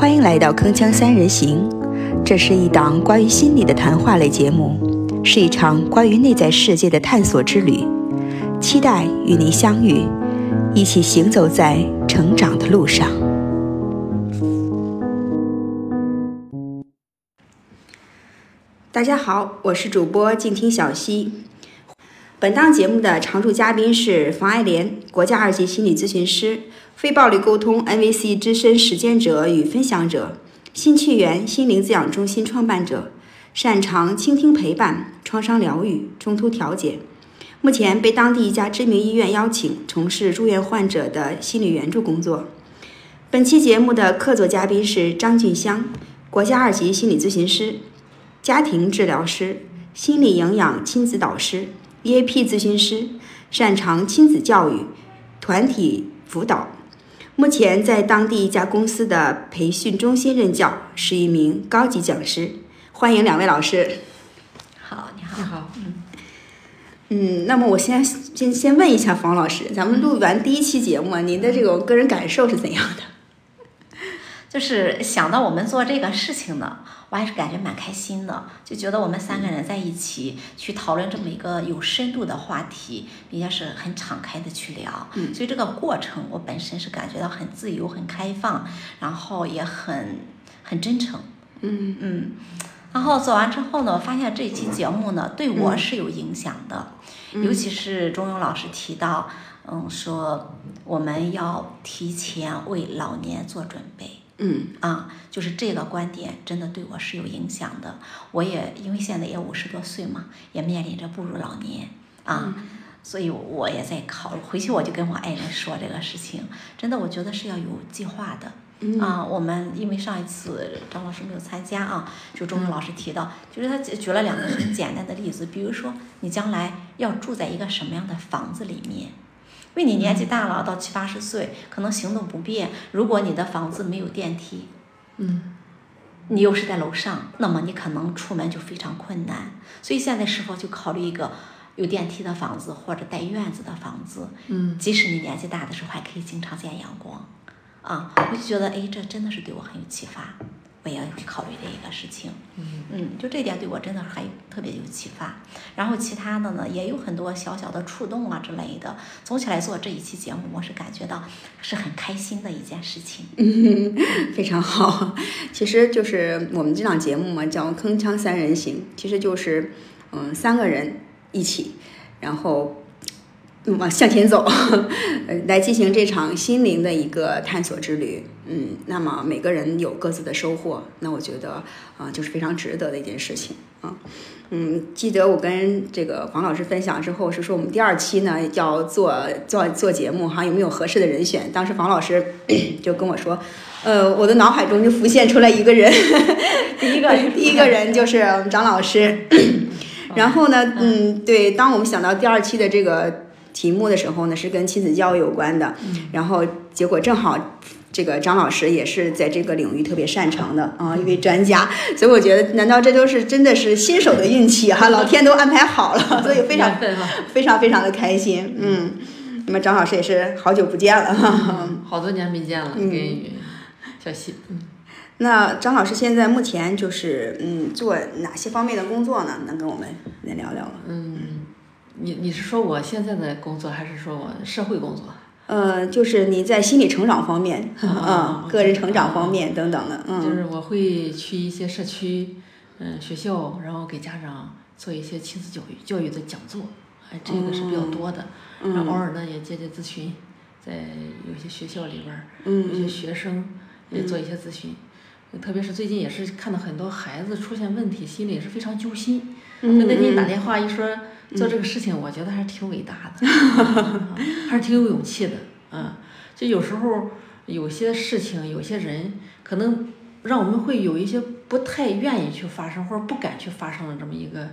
欢迎来到《铿锵三人行》，这是一档关于心理的谈话类节目，是一场关于内在世界的探索之旅。期待与您相遇，一起行走在成长的路上。大家好，我是主播静听小溪。本档节目的常驻嘉宾是房爱莲，国家二级心理咨询师，非暴力沟通 NVC 资深实践者与分享者，新趣园心灵滋养中心创办者，擅长倾听陪伴、创伤疗愈、冲突调解。目前被当地一家知名医院邀请从事住院患者的心理援助工作。本期节目的客座嘉宾是张俊香，国家二级心理咨询师、家庭治疗师、心理营养亲子导师。EAP 咨询师，擅长亲子教育、团体辅导，目前在当地一家公司的培训中心任教，是一名高级讲师。欢迎两位老师。好，你好。你好，嗯嗯，那么我先先先问一下房老师，咱们录完第一期节目，您的这个个人感受是怎样的？就是想到我们做这个事情呢，我还是感觉蛮开心的，就觉得我们三个人在一起去讨论这么一个有深度的话题，并且是很敞开的去聊。嗯所以这个过程我本身是感觉到很自由、很开放，然后也很很真诚。嗯嗯，然后做完之后呢，我发现这期节目呢对我是有影响的，嗯尤其是钟勇老师提到，嗯，说我们要提前为老年做准备。嗯啊，就是这个观点真的对我是有影响的。我也因为现在也五十多岁嘛，也面临着步入老年啊，所以我也在考虑。回去我就跟我爱人说这个事情，真的我觉得是要有计划的。嗯啊，我们因为上一次张老师没有参加啊，就钟勇老师提到，就是他举举了两个很简单的例子，比如说你将来要住在一个什么样的房子里面。因为你年纪大了，到七八十岁，可能行动不便。如果你的房子没有电梯，嗯你又是在楼上，那么你可能出门就非常困难。所以现在是否就考虑一个有电梯的房子，或者带院子的房子？嗯即使你年纪大的时候，还可以经常见阳光。啊，我就觉得，哎，这真的是对我很有启发，我也要去考虑这一个事情。嗯嗯，就这点对我真的还特别有启发。然后其他的呢，也有很多小小的触动啊之类的。总体来做这一期节目，我是感觉到是很开心的一件事情。嗯，非常好。其实就是我们这档节目嘛，叫《铿锵三人行》，其实就是嗯三个人一起，然后嗯往向前走，呃来进行这场心灵的一个探索之旅。嗯，那么每个人有各自的收获，那我觉得啊、就是非常值得的一件事情啊。嗯，记得我跟这个黄老师分享之后，是说我们第二期呢要做做做节目哈，有没有合适的人选？当时黄老师 就跟我说，呃，我的脑海中就浮现出来一个人，第一个第一个人就是我们张老师。然后呢，嗯，对，当我们想到第二期的这个题目的时候呢，是跟亲子教育有关的，然后结果正好。这个张老师也是在这个领域特别擅长的啊，一位专家，所以我觉得，难道这都是真的是新手的运气哈、老天都安排好了，所以非常非常非常的开心，嗯。那么张老师也是好久不见了哈。好多年没见了，嗯跟小溪，嗯那张老师现在目前就是嗯做哪些方面的工作呢？能跟我们来聊聊吗？嗯，你你是说我现在的工作，还是说我社会工作？呃，就是你在心理成长方面，啊 嗯，个人成长方面等等的，嗯，就是我会去一些社区，嗯，学校，然后给家长做一些亲子教育教育的讲座，哎，这个是比较多的。然后偶尔呢也接接咨询，在有些学校里边儿，有些嗯学生也做一些咨询。特别是最近也是看到很多孩子出现问题，心里也是非常揪心。嗯那那天打电话一说做这个事情，我觉得还是挺伟大的，嗯还是挺有勇气的。嗯，就有时候有些事情，有些人可能让我们会有一些不太愿意去发生或者不敢去发生的这么一个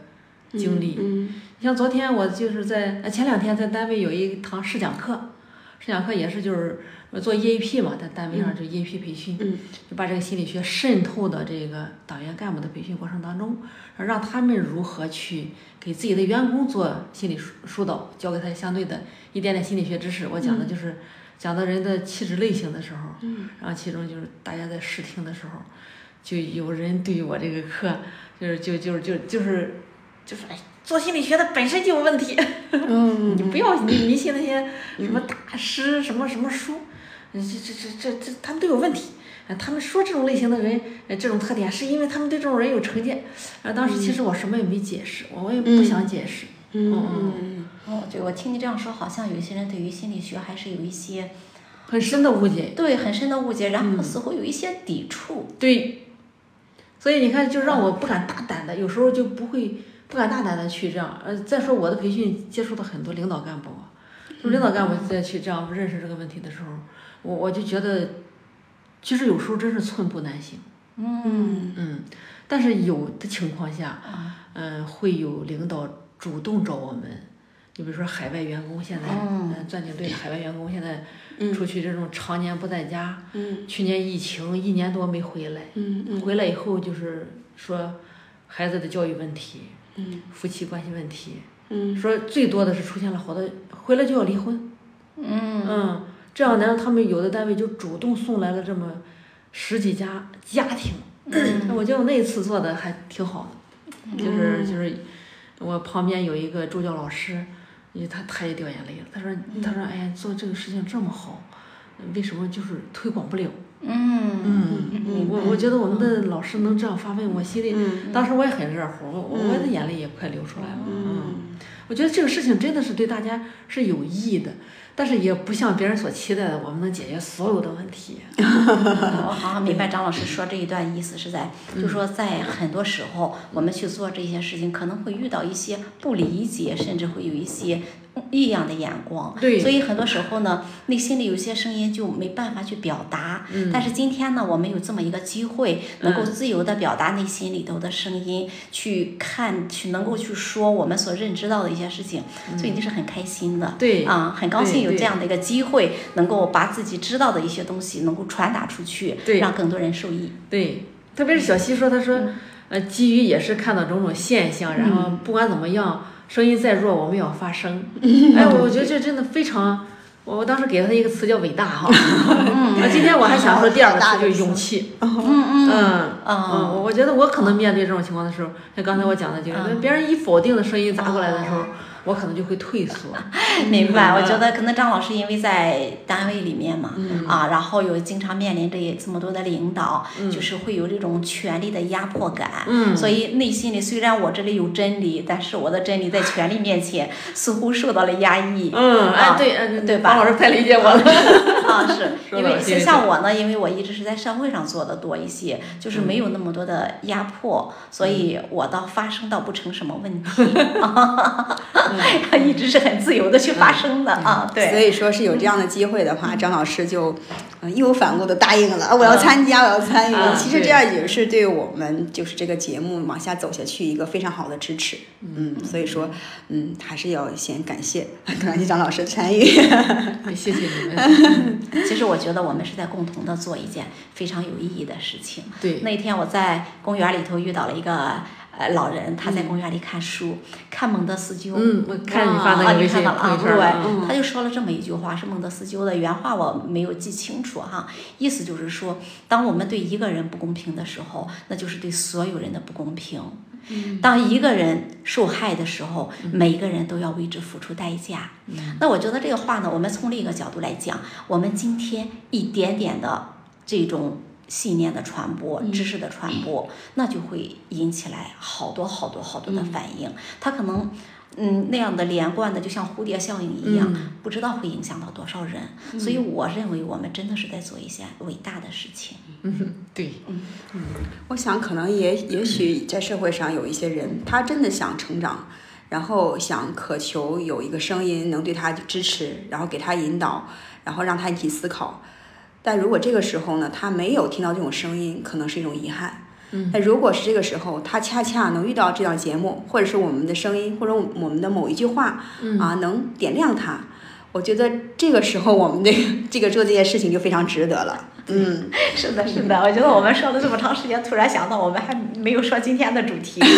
经历。嗯你像昨天我就是在呃前两天在单位有一堂试讲课，试讲课也是就是做 EAP 嘛，在单位上就 EAP 培训，嗯。就把这个心理学渗透到这个党员干部的培训过程当中，让他们如何去给自己的员工做心理疏疏导，教给他相对的一点点心理学知识。我讲的就是讲到人的气质类型的时候，嗯。然后其中就是大家在试听的时候，就有人对我这个课就是就就就就是就是哎，做心理学的本身就有问题，嗯你不要你迷信那些什么大师什么什么书，这这这这这他们都有问题。呃他们说这种类型的人，呃，这种特点是因为他们对这种人有成见。然后当时其实我什么也没解释，我我也不想解释。嗯嗯嗯哦，对，我听你这样说，好像有些人对于心理学还是有一些很深的误解。对很深的误解，然嗯后似乎有一些抵触。对，所以你看，就让我不敢大胆的，有时候就不会不敢大胆的去这样。呃，再说我的培训接触到很多领导干部啊，就领导干部再去这样认识这个问题的时候，我我就觉得，其实有时候真是寸步难行。嗯嗯，但是有的情况下，啊嗯、会有领导主动找我们。你比如说海外员工现在，嗯嗯，钻井队的海外员工现在嗯出去这种常年不在家，嗯去年疫情一年多没回来，嗯嗯回来以后就是说孩子的教育问题，嗯。夫妻关系问题，嗯。说最多的是出现了好多回来就要离婚，嗯。嗯，这样呢，他们有的单位就主动送来了这么十几家家庭，嗯。我觉得我那一次做的还挺好的，就是就是我旁边有一个助教老师，因为他他也掉眼泪了，他说他说哎呀做这个事情这么好，为什么就是推广不了？嗯。嗯，我我觉得我们的老师能这样发问，我心里嗯。当时我也很热乎，我我我的眼泪也快流出来了。嗯。我觉得这个事情真的是对大家是有意义的，但是也不像别人所期待的，我们能解决所有的问题。我好像明白张老师说这一段意思是在，就说在很多时候我们去做这些事情，可能会遇到一些不理解，甚至会有一些异样的眼光。对。所以很多时候呢，内心里有些声音就没办法去表达。嗯。但是今天呢，我们有这么一个机会，能够嗯自由的表达内心里头的声音，去看，去能够去说我们所认知到的一些事情，所以你是很开心的。嗯对。啊，很高兴有这样的一个机会，能够把自己知道的一些东西能够传达出去，对。让更多人受益。对，特别是小西说，他说，呃，基于也是看到种种现象，然后不管怎么样，声音再弱，我们也要发声。哎，我觉得这真的非常。我我当时给了他一个词叫伟大哈，嗯，今天我还想说第二个词就是勇气，嗯嗯。嗯嗯，嗯。我我觉得我可能面对这种情况的时候，像刚才我讲的，就是嗯。别人一否定的声音砸过来的时候，我可能就会退缩。明白，我嗯。觉得可能张老师因为在单位里面嘛，啊，然后有经常面临着这么多的领导，就是会有这种权力的压迫感，嗯。所以内心里虽然我这里有真理，但是我的真理在权力面前 似乎受到了压抑，嗯，哎啊对，嗯对吧张老师太理解我了。啊，是 因为像我呢，因为我一直是在社会上做的多一些，就是没有那么多的压迫，所以我倒发生倒不成什么问题，一直是很自由的去发声的啊，对所。以说是有这样的机会的话，张老师就呃义无反顾的答应了，我要参加，我要参与。嗯其实这样也是对我们就是这个节目往下走下去一个非常好的支持。嗯，所以说嗯还是要先感谢 感谢张老师的参与。谢谢你们。其实我觉得我们是在共同的做一件非常有意义的事情。对，那天我在公园里头遇到了一个呃老人，他在公园里看书，看孟德斯鸠。嗯，我看你发那啊，个微信你看到了。对，嗯他就说了这么一句话，是孟德斯鸠的原话，我没有记清楚哈。意思就是说，当我们对一个人不公平的时候，那就是对所有人的不公平。当一个人受害的时候，每一个人都要为之付出代价。那我觉得这个话呢，我们从另一个角度来讲，我们今天一点点的这种信念的传播、知识的传播，那就会引起来好多好多好多的反应。它可能。嗯，那样的连贯的，就像蝴蝶效应一样，不知道会影响到多少人。所以我认为我们真的是在做一些伟大的事情。嗯，对，嗯我想可能也也许在社会上有一些人，他真的想成长，然后想渴求有一个声音能对他支持，然后给他引导，然后让他一起思考。但如果这个时候呢，他没有听到这种声音，可能是一种遗憾。嗯，但如果是这个时候，他恰恰能遇到这档节目，或者是我们的声音，或者我们的某一句话，嗯啊，能点亮他，我觉得这个时候我们这个 这个做这件事情就非常值得了。嗯，是的，是的，我觉得我们说了这么长时间，突然想到我们还没有说今天的主题。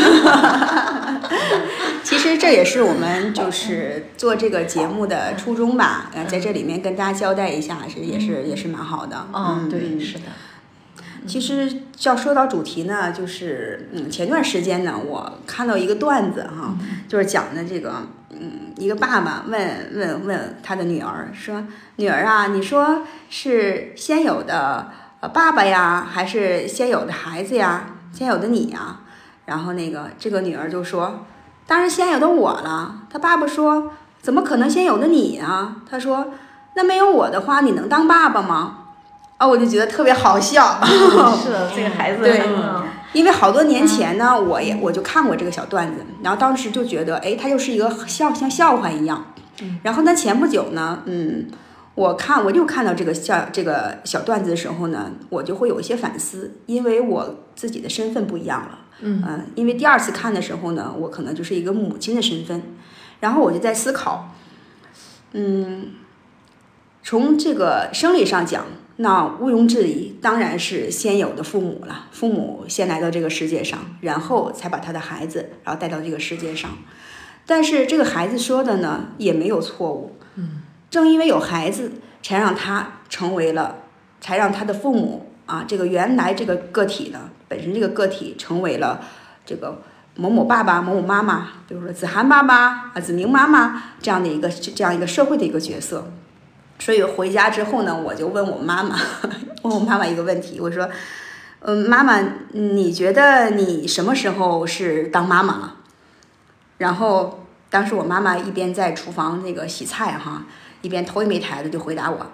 其实这也是我们就是做这个节目的初衷吧。呃，在这里面跟大家交代一下，是也是也是蛮好的。嗯，对，嗯是的。其实要说到主题呢，就是嗯，前段时间呢，我看到一个段子哈，就是讲的这个嗯，一个爸爸问问问他的女儿说：“女儿啊，你说是先有的呃爸爸呀，还是先有的孩子呀？先有的你呀？”然后那个这个女儿就说：“当然先有的我了。”他爸爸说：“怎么可能先有的你啊？”他说：“那没有我的话，你能当爸爸吗？”啊，我就觉得特别好笑。是的，这个孩子，对嗯因为好多年前呢，我也我就看过这个小段子，然后当时就觉得，哎，它就是一个笑像笑话一样。然后呢，前不久呢，嗯，我看我又看到这个笑这个小段子的时候呢，我就会有一些反思，因为我自己的身份不一样了。嗯因为第二次看的时候呢，我可能就是一个母亲的身份，然后我就在思考，嗯，从这个生理上讲，那毋庸置疑，当然是先有的父母了。父母先来到这个世界上，然后才把他的孩子，然后带到这个世界上。但是这个孩子说的呢，也没有错误。嗯，正因为有孩子，才让他成为了，才让他的父母啊，这个原来这个个体呢，本身这个个体成为了这个某某爸爸、某某妈妈，比如说子涵爸爸啊、子明妈妈这样的一个这样一个社会的一个角色。所以回家之后呢，我就问我妈妈，问我妈妈一个问题，我说，嗯，妈妈，你觉得你什么时候是当妈妈了？然后当时我妈妈一边在厨房那个洗菜哈，一边头也没抬的就回答我，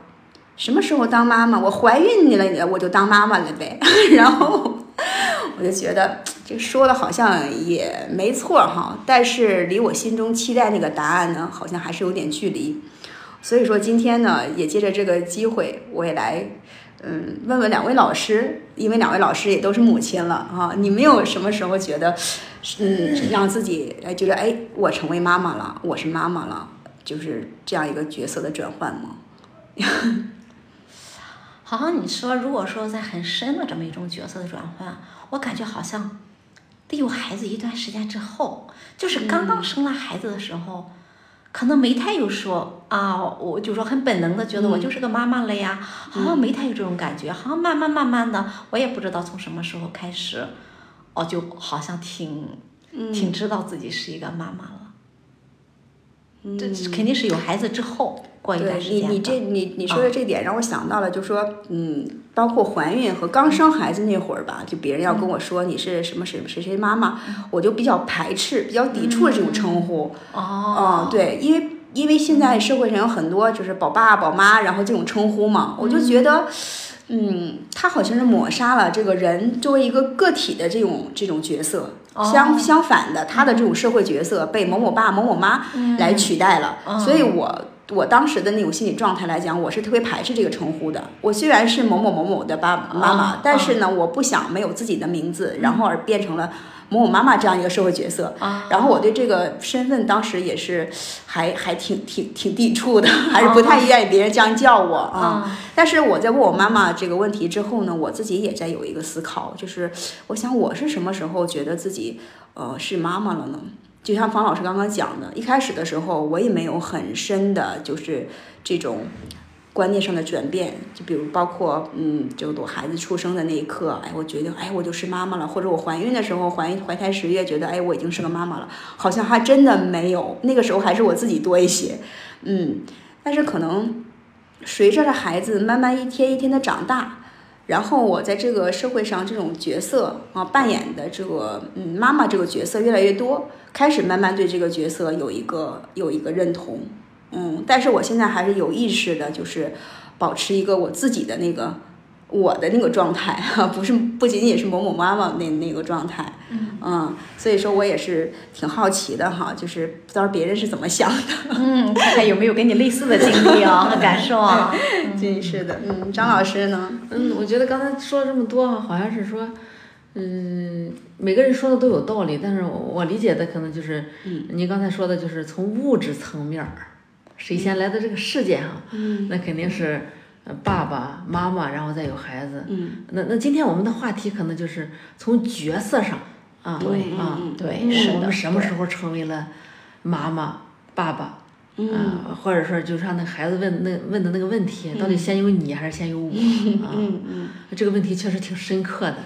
什么时候当妈妈？我怀孕你了，我就当妈妈了呗。然后我就觉得这说的好像也没错哈，但是离我心中期待那个答案呢，好像还是有点距离。所以说今天呢，也借着这个机会，我也来，嗯，问问两位老师，因为两位老师也都是母亲了啊，你们有什么时候觉得，嗯，让自己哎觉得哎，我成为妈妈了，我是妈妈了，就是这样一个角色的转换吗？好像你说，如果说在很深的这么一种角色的转换，我感觉好像得有孩子一段时间之后，就是刚刚生了孩子的时候，可能没太有说啊，我就说很本能的觉得我就是个妈妈了呀，好像没太有这种感觉，好像慢慢慢慢的，我也不知道从什么时候开始，哦，就好像挺挺知道自己是一个妈妈了。这肯定是有孩子之后过一段，时间你你这你你说的这点让我想到了，就说嗯，包括怀孕和刚生孩子那会儿吧，就别人要跟我说你是什么谁谁谁妈妈，我就比较排斥、比较抵触这种称呼。哦嗯，对，因为因为现在社会上有很多就是宝爸宝妈，然后这种称呼嘛，我就觉得。嗯，他好像是抹杀了这个人作为一个个体的这种这种角色，相相反的，他的这种社会角色被某某爸、某某妈来取代了，所以我我当时的那种心理状态来讲，我是特别排斥这个称呼的。我虽然是某某某某的爸妈妈，但是呢，我不想没有自己的名字，然后而变成了某某妈妈这样一个社会角色。然后我对这个身份当时也是还还挺挺挺抵触的，还是不太愿意别人这样叫我啊。但是我在问我妈妈这个问题之后呢，我自己也在有一个思考，就是我想我是什么时候觉得自己呃是妈妈了呢？就像方老师刚刚讲的，一开始的时候我也没有很深的，就是这种观念上的转变。就比如包括嗯，就我孩子出生的那一刻，哎，我觉得哎我就是妈妈了，或者我怀孕的时候怀孕怀胎十月，觉得哎我已经是个妈妈了，好像还真的没有。那个时候还是我自己多一些，嗯，但是可能随着这孩子慢慢一天一天的长大。然后我在这个社会上这种角色啊扮演的这个嗯妈妈这个角色越来越多，开始慢慢对这个角色有一个有一个认同，嗯，但是我现在还是有意识的，就是保持一个我自己的那个我的那个状态哈，不是不仅仅是某某妈妈那那个状态，嗯。所以说我也是挺好奇的哈，就是不知道别人是怎么想的，嗯，看看有没有跟你类似的经历啊和感受啊。真是的，嗯，张老师呢？嗯，我觉得刚才说了这么多，好像是说，嗯，每个人说的都有道理，但是我我理解的可能就是，嗯，你刚才说的就是从物质层面儿谁先来到这个世界哈？嗯。那肯定是呃爸爸妈妈，然后再有孩子。嗯那那今天我们的话题可能就是从角色上啊，对啊，嗯对，嗯是的。我们什么时候成为了妈妈、爸爸？嗯啊，或者说就像那孩子问那问的那个问题，到底先有你还是先有我啊？这个问题确实挺深刻的，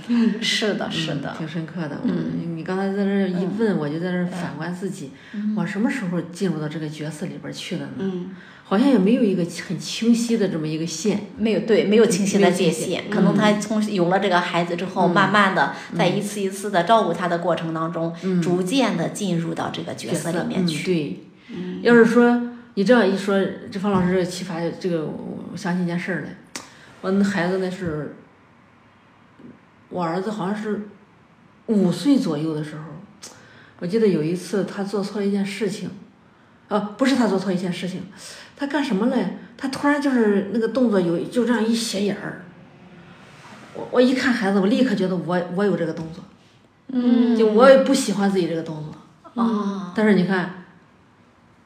是的，是嗯的，挺深刻的。嗯，你刚才在这儿一问，我就在这儿反观自己，我什么时候进入到这个角色里边儿去的呢？嗯好像也没有一个很清晰的这么一个线。没有对，没有清晰的界限。可能他从有了这个孩子之后，嗯慢慢的在一次一次的照顾他的过程当中，逐渐的进入到这个角色里面嗯去。对，要是说你这样一说，这方老师这个启发，这个我想起一件事儿来，我那孩子那是，我儿子好像是五岁左右的时候，我记得有一次他做错了一件事情，呃，不是他做错一件事情，他干什么嘞？他突然就是那个动作有就这样一斜眼儿，我我一看孩子，我立刻觉得我我有这个动作，嗯。就我也不喜欢自己这个动作。啊，但是你看，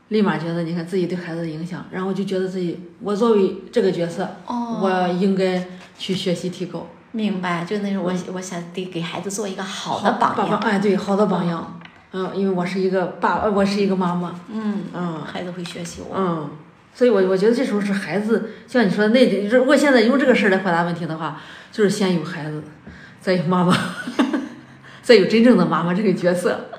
立马觉得你看自己对孩子的影响，然后就觉得自己我作为这个角色，哦我应该去学习提高明白，就那种我我想得给孩子做一个好的榜样。爸爸哎，对，好的榜样。嗯，因为我是一个爸，呃我是一个妈妈。嗯嗯孩子会学习我。嗯，所以我我觉得这时候是孩子，像你说的那，如果现在用这个事儿来回答问题的话，就是先有孩子，再有妈妈，再有真正的妈妈这个角色，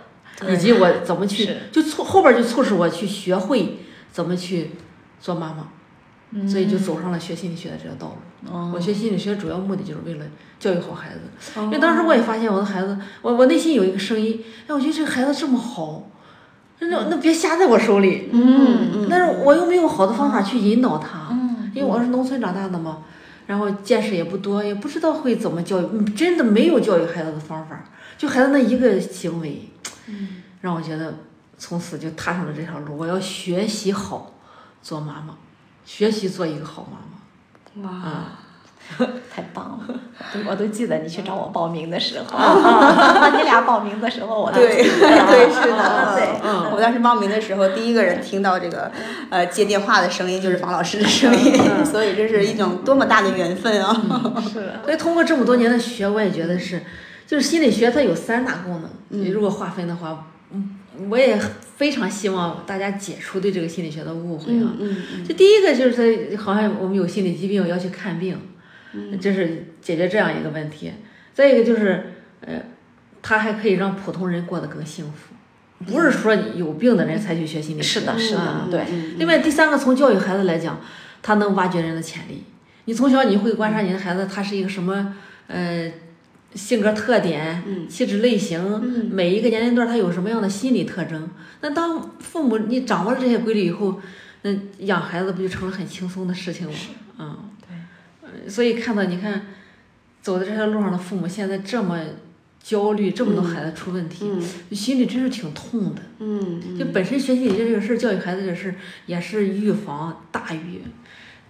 以及我怎么去，就促后边儿就促使我去学会怎么去做妈妈，所以就走上了学心理学的这条道路。哦。我学心理学主要目的就是为了教育好孩子，因为哦当时我也发现我的孩子，我我内心有一个声音，哎，我觉得这个孩子这么好，那那别瞎在我手里，嗯嗯但是我又没有好的方法去引导他，嗯因为我是农村长大的嘛，然后见识也不多，也不知道会怎么教育，嗯真的没有教育孩子的方法，就孩子那一个行为，让我觉得从此就踏上了这条路，我要学习好做妈妈，学习做一个好妈妈。哇。啊，太棒了！我都记得你去找我报名的时候，啊 你俩报名的时候我都对对是的，对。嗯我当时报名的时候，第一个人听到这个呃接电话的声音就是王老师的声音，嗯 所以这是一种多么大的缘分啊！是所以通过这么多年的学，我也觉得是，就是心理学它有三大功能。嗯如果划分的话，嗯，我也非常希望大家解除对这个心理学的误会啊。嗯嗯就第一个就是它好像我们有心理疾病要去看病，嗯这是解决这样一个问题。再一个就是，呃，它还可以让普通人过得更幸福，不是说有病的人才去学心理学。是的，是的嗯，对，另外第三个，从教育孩子来讲，他能挖掘人的潜力。你从小你会观察你的孩子，他是一个什么呃性格特点、嗯气质类型，每一个年龄段他有什么样的心理特征。那当父母你掌握了这些规律以后，那养孩子不就成了很轻松的事情吗？嗯，对。所以看到你看走在这条路上的父母现在这么焦虑，这么多孩子出问题，嗯心里真是挺痛的。嗯就本身学习理学这个事儿，教育孩子这个事儿，也是预防大于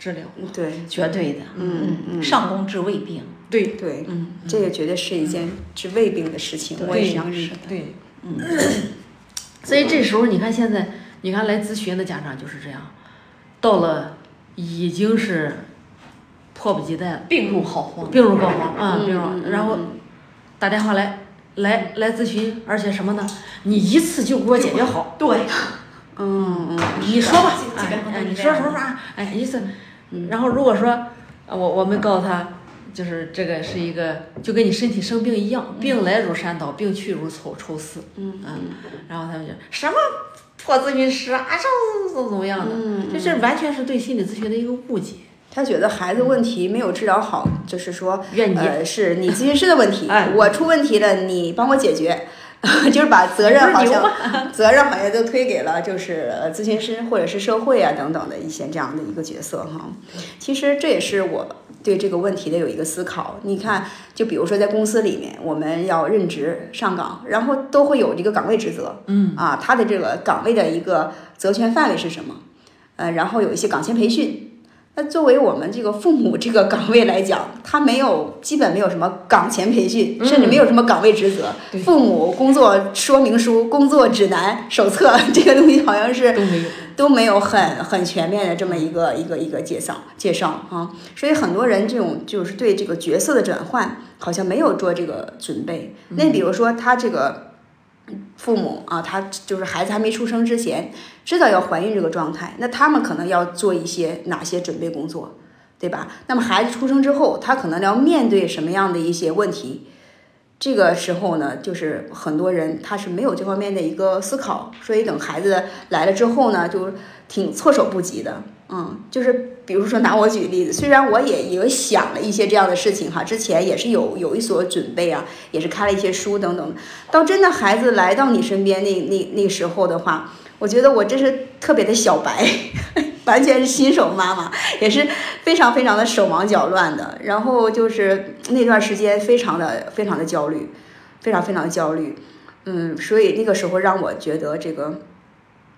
治疗。嗯，对绝对的，嗯嗯上工治未病，对，对，嗯，这个绝对是一件治胃病的事情，我也是的。对，嗯。所以这时候你看现在，你看来咨询的家长就是这样，到了已经是迫不及待了，病入膏肓，病入膏肓啊，病入然后打电话来来来咨询，而且什么呢？你一次就给我解决好，对，嗯嗯你说吧哎你说什么吧，哎，意思，然后如果说，呃我我们告诉他，就是这个是一个，就跟你身体生病一样，病来如山倒，病去如抽抽丝，嗯嗯，然后他们就什么？破咨询师啊，这怎么怎么样的，嗯就这完全是对心理咨询的一个误解，他觉得孩子问题没有治疗好，就是说，怨你呃，是你咨询师的问题，哎。我出问题了，你帮我解决，就是把责任好像 责任好像都推给了就是呃咨询师或者是社会啊等等的一些这样的一个角色哈。其实这也是我对这个问题的有一个思考。你看，就比如说在公司里面，我们要任职上岗，然后都会有这个岗位职责，嗯啊，他的这个岗位的一个责权范围是什么？呃，然后有一些岗前培训。那作为我们这个父母这个岗位来讲，他没有基本没有什么岗前培训，甚至没有什么岗位职责。父母工作说明书、工作指南、手册 这个东西好像是都没有，都没有很很全面的这么一个一个一个介绍介绍啊，所以很多人这种就是对这个角色的转换好像没有做这个准备。那比如说他这个父母啊，他就是孩子还没出生之前知道要怀孕这个状态，那他们可能要做一些哪些准备工作，对吧？那么孩子出生之后，他可能要面对什么样的一些问题？这个时候呢，就是很多人他是没有这方面的一个思考，所以等孩子来了之后呢，就挺措手不及的。嗯，就是比如说拿我举例子，虽然我也也想了一些这样的事情哈，之前也是有有一所准备啊，也是看了一些书等等。到真的孩子来到你身边那那那时候的话，我觉得我真是特别的小白，完全是新手妈妈，也是非常非常的手忙脚乱的。然后就是那段时间非常的非常的焦虑，非常非常焦虑。嗯，所以那个时候让我觉得这个。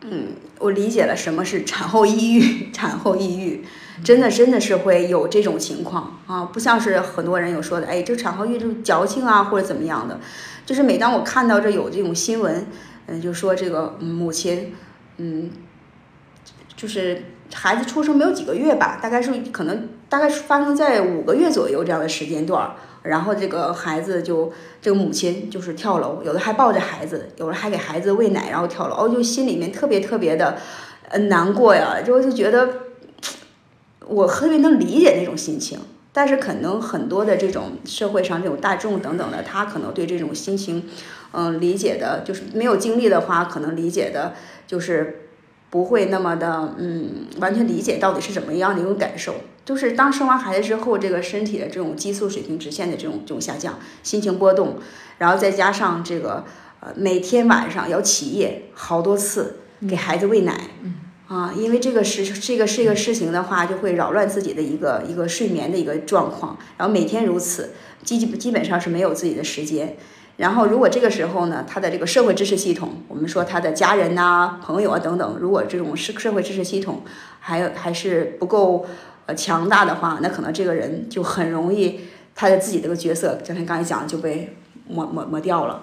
嗯，我理解了什么是产后抑郁。产后抑郁，真的真的是会有这种情况啊，不像是很多人有说的，哎，这产后抑郁就是矫情啊，或者怎么样的。就是每当我看到这有这种新闻，嗯，就说这个母亲，嗯，就是孩子出生没有几个月吧，大概是可能大概是发生在五个月左右这样的时间段儿。然后这个孩子就这个母亲就是跳楼，有的还抱着孩子，有的还给孩子喂奶，然后跳楼，哦就心里面特别特别的呃难过呀，就就觉得我特别能理解那种心情，但是可能很多的这种社会上这种大众等等的，他可能对这种心情，嗯，理解的就是没有经历的话，可能理解的就是不会那么的嗯完全理解到底是怎么样的一种感受。就是当生完孩子之后，这个身体的这种激素水平直线的这种这种下降，心情波动，然后再加上这个呃每天晚上要起夜好多次给孩子喂奶，啊，因为这个事这个是一个事情的话，就会扰乱自己的一个一个睡眠的一个状况，然后每天如此，基基基本上是没有自己的时间。然后如果这个时候呢，他的这个社会支持系统，我们说他的家人呐、朋友啊等等，如果这种社社会支持系统还有还是不够。呃，强大的话，那可能这个人就很容易，他的自己这个角色，就像刚才讲就被抹抹抹掉了，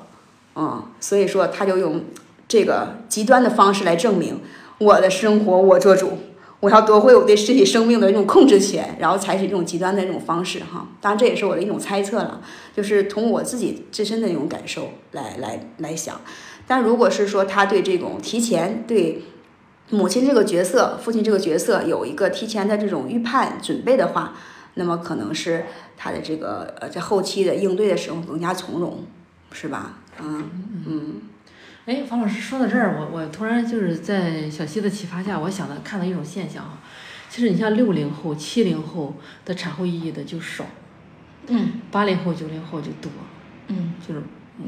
嗯，所以说他就用这个极端的方式来证明我的生活我做主，我要夺回我对身体生命的这种控制权，然后采取这种极端的这种方式哈。当然这也是我的一种猜测了，就是从我自己自身的那种感受来来来想。但如果是说他对这种提前对。母亲这个角色，父亲这个角色有一个提前的这种预判准备的话，那么可能是他的这个呃在后期的应对的时候更加从容，是吧？嗯嗯。哎，方老师说到这儿，我我突然就是在小溪的启发下，我想到看到一种现象啊，其实你像六零后、七零后的产后抑郁的就少，嗯，八零后、九零后就多，嗯，就是。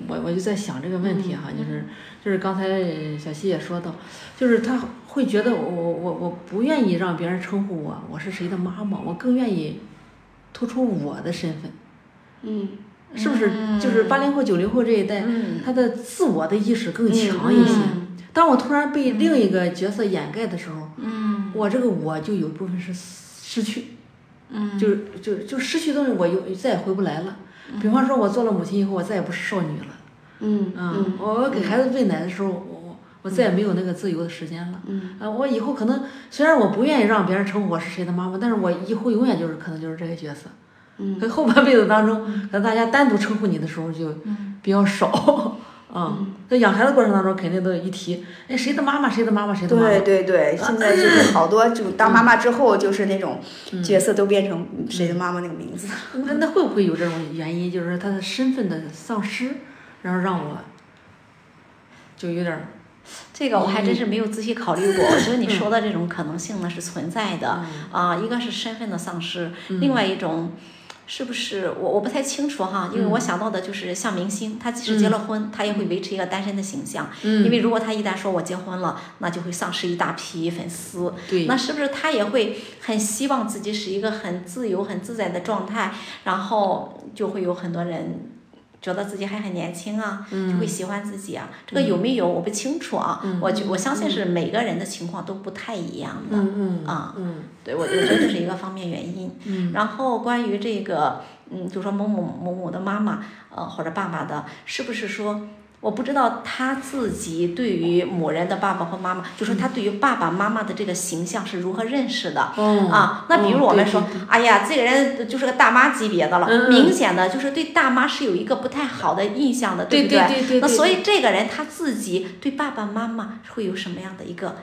我我就在想这个问题哈，就是就是刚才小溪也说到，就是他会觉得我我我我不愿意让别人称呼我我是谁的妈妈，我更愿意突出我的身份，嗯，是不是？就是八零后九零后这一代，他的自我的意识更强一些。当我突然被另一个角色掩盖的时候，嗯，我这个我就有一部分是失去，嗯，就就就失去东西，我又再也回不来了。比方说，我做了母亲以后，我再也不是少女了。嗯嗯，我给孩子喂奶的时候，我我我再也没有那个自由的时间了。嗯，啊，我以后可能虽然我不愿意让别人称呼我是谁的妈妈，但是我以后永远就是可能就是这个角色。嗯，可后半辈子当中，可能大家单独称呼你的时候就比较少。嗯，在养孩子过程当中，肯定都一提，哎，谁的妈妈，谁的妈妈，谁的妈妈。对对对，现在就是 好多就当妈妈之后，就是那种角色都变成谁的妈妈那个名字。那那会不会有这种原因？就是他的身份的丧失，然后让我就有点。这个我还真是没有仔细考虑过。我觉得你说的这种可能性呢是存在的啊，一个是身份的丧失，另外一种。是不是我我不太清楚哈，因为我想到的就是像明星，他即使结了婚，他也会维持一个单身的形象。嗯。因为如果他一旦说我结婚了，那就会丧失一大批粉丝。对。那是不是他也会很希望自己是一个很自由、很自在的状态？然后就会有很多人。觉得自己还很年轻啊，就会喜欢自己啊。这个有没有我不清楚啊。我就我相信是每个人的情况都不太一样的。嗯嗯。啊。嗯。对，我我觉得这是一个方面原因。嗯。然后关于这个，嗯，就说某某某某的妈妈，呃，或者爸爸的，是不是说？我不知道他自己对于某人的爸爸或妈妈，就说他对于爸爸妈妈的这个形象是如何认识的。嗯啊，那比如哦我们说，对对对哎呀，这个人就是个大妈级别的了，明显的就是对大妈是有一个不太好的印象的，对不对对对对那所以这个人他自己对爸爸妈妈会有什么样的一个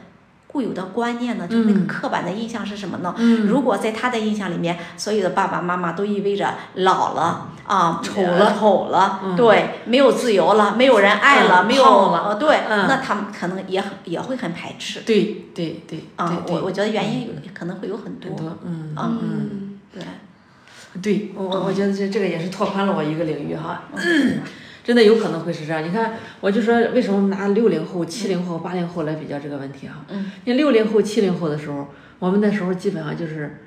固有的观念呢？就是那个嗯。刻板的印象是什么呢？嗯。如果在他的印象里面，所有的爸爸妈妈都意味着老了啊，丑了。丑了，嗯。对，没有自由了，没有人爱了，嗯没有了呃，对，嗯。那他们可能也很也会很排斥。对对对啊。我我觉得原因有可能会有很多。很多，嗯啊嗯，对，对我我我觉得这这个也是拓宽了我一个领域哈，真的有可能会是这样。你看，我就说为什么拿六零后、七零后、八零后来比较这个问题哈？嗯，你六零后、七零后的时候，我们那时候基本上就是，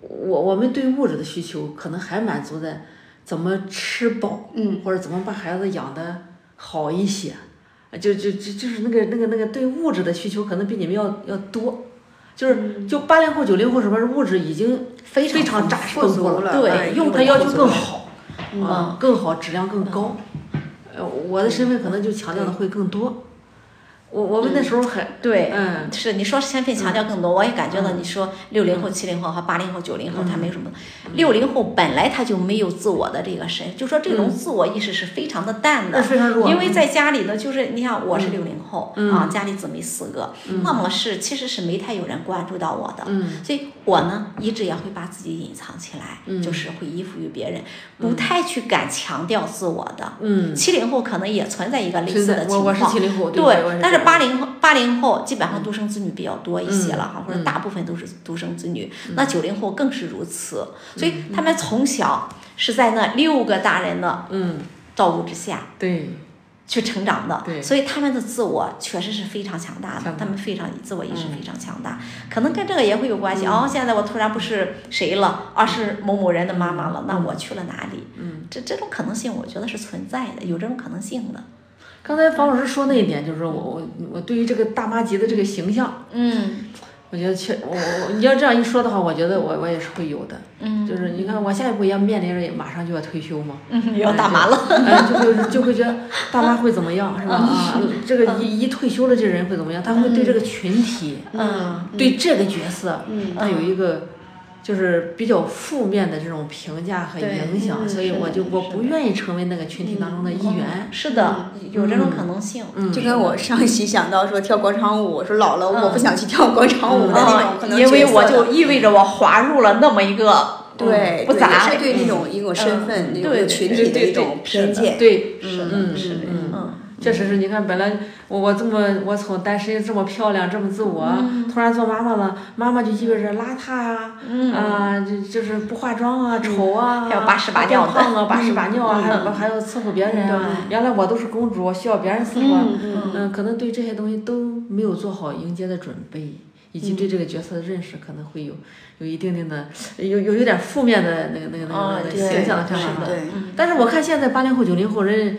我我们对物质的需求可能还满足在怎么吃饱，嗯，或者怎么把孩子养得好一些，就就就就是那个那个那个对物质的需求可能比你们要要多。就是就八零后、九零后什么物质已经非非常扎实了，对哎用它要求更好，嗯啊，更好，质量更高。呃，我的身份可能就强调的会更多。我我们那时候还对，嗯。是你说身份强调更多，我也感觉到你说六零后、七零后和八零后、九零后，他没有什么。六零后本来他就没有自我的这个身，就说这种自我意识是非常的淡的。非常弱，因为在家里呢，就是你看我是六零后、嗯。啊，家里姊妹四个，那么是其实是没太有人关注到我的，嗯。所以我呢一直也会把自己隐藏起来，嗯。就是会依附于别人，不太去敢强调自我的。嗯，七零后可能也存在一个类似的情况，对我，但是八零后八零后基本上独生子女比较多一些了哈，嗯或者大部分都是独生子女。那九零后更是如此，所以他们从小是在那六个大人的嗯，照顾之下对，去成长的，对所以他们的自我确实是非常强大的他们非常自我意识嗯非常强大，可能跟这个也会有关系。哦，现在我突然不是谁了，而是某某人的妈妈了，那我去了哪里？嗯，这这种可能性，我觉得是存在的，有这种可能性的。刚才方老师说那一点，就是我我我对于这个大妈级的这个形象，嗯我觉得确我我你要这样一说的话，我觉得我我也是会有的。嗯就是你看我下一步要面临着马上就要退休嘛，嗯，要大妈了。哎，就会就会觉得大妈会怎么样，是吧？啊，这个一一退休了，这人会怎么样？他会对这个群体，嗯对这个角色，嗯他有一个就是比较负面的这种评价和影响，嗯所以我就我不愿意成为那个群体当中的一员。是的，有这种可能性。嗯，就跟我上一期想到说跳广场舞，我说老了我不想去跳广场舞的那种可能嗯因为我就意味着我滑入了那么一个对，不杂。也是对那种一种身份、那种群体的一种偏见。对，是的，嗯是的，嗯嗯，确实是你看，本来我我这么我从单身这么漂亮这么自我，突然做妈妈了，妈妈就意味着邋遢啊，嗯。啊，就就是不化妆啊，丑啊，还有把屎把尿的变胖啊，把屎把尿啊，嗯还有还要伺候别人原来我都是公主，需要别人伺候啊。嗯。可能对这些东西都没有做好迎接的准备，以及对这个角色的认识，可能会有有一定定的有有有点负面的那个那个那哦个那个形象的看法。但是我看现在八零后、九零后人，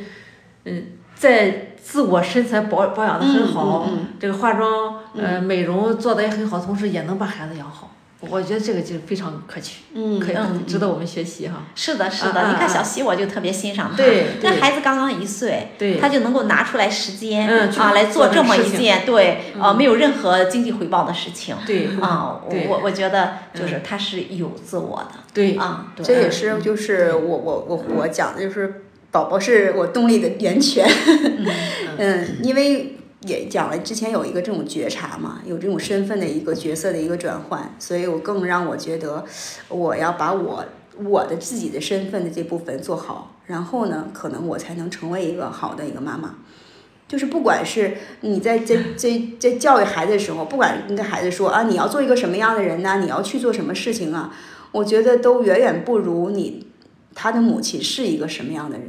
嗯，在自我身材保保养的很好，嗯嗯这个化妆、呃美容做的也很好，同时也能把孩子养好。我觉得这个就非常可取，嗯可以嗯值得我们学习哈。是的，是的。你看啊小西，我就特别欣赏他。对对。那孩子刚刚一岁，对。他就能够拿出来时间嗯啊来做做这么一件对啊没有任何经济回报的事情。对。啊，我我我觉得就是他是有自我的。对，啊，对。这也是就是我我我我讲的就是宝宝是我动力的源泉，嗯，因为也讲了之前有一个这种觉察嘛，有这种身份的一个角色的一个转换，所以我更让我觉得我要把我我的自己的身份的这部分做好，然后呢，可能我才能成为一个好的一个妈妈。就是不管是你在在在在教育孩子的时候，不管你跟孩子说啊，你要做一个什么样的人呢、你要去做什么事情啊，我觉得都远远不如你他的母亲是一个什么样的人，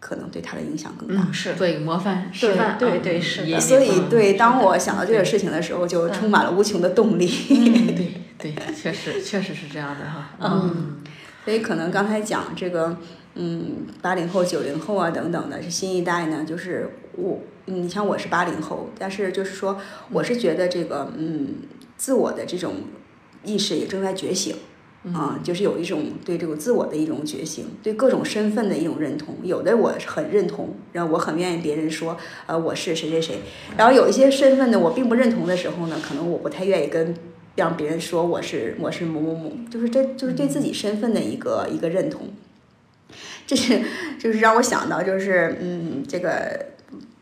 可能对他的影响更大。嗯，是做一个模范示对范，对是的所以，嗯对，当我想到这个事情的时候，就充满了无穷的动力。嗯对对，确实 确实是这样的哈。嗯所以，可能刚才讲这个，嗯，八零后、九零后啊等等的，是新一代呢，就是我，你像我是八零后，但是就是说，我是觉得这个，嗯，自我的这种意识也正在觉醒。啊，就是有一种对这个自我的一种觉醒，对各种身份的一种认同。有的我很认同，然后我很愿意别人说，呃，我是谁谁谁。然后有一些身份呢，我并不认同的时候呢，可能我不太愿意跟让别人说我是我是某某某，就是这就是对自己身份的一个一个认同。这是就是让我想到，就是嗯，这个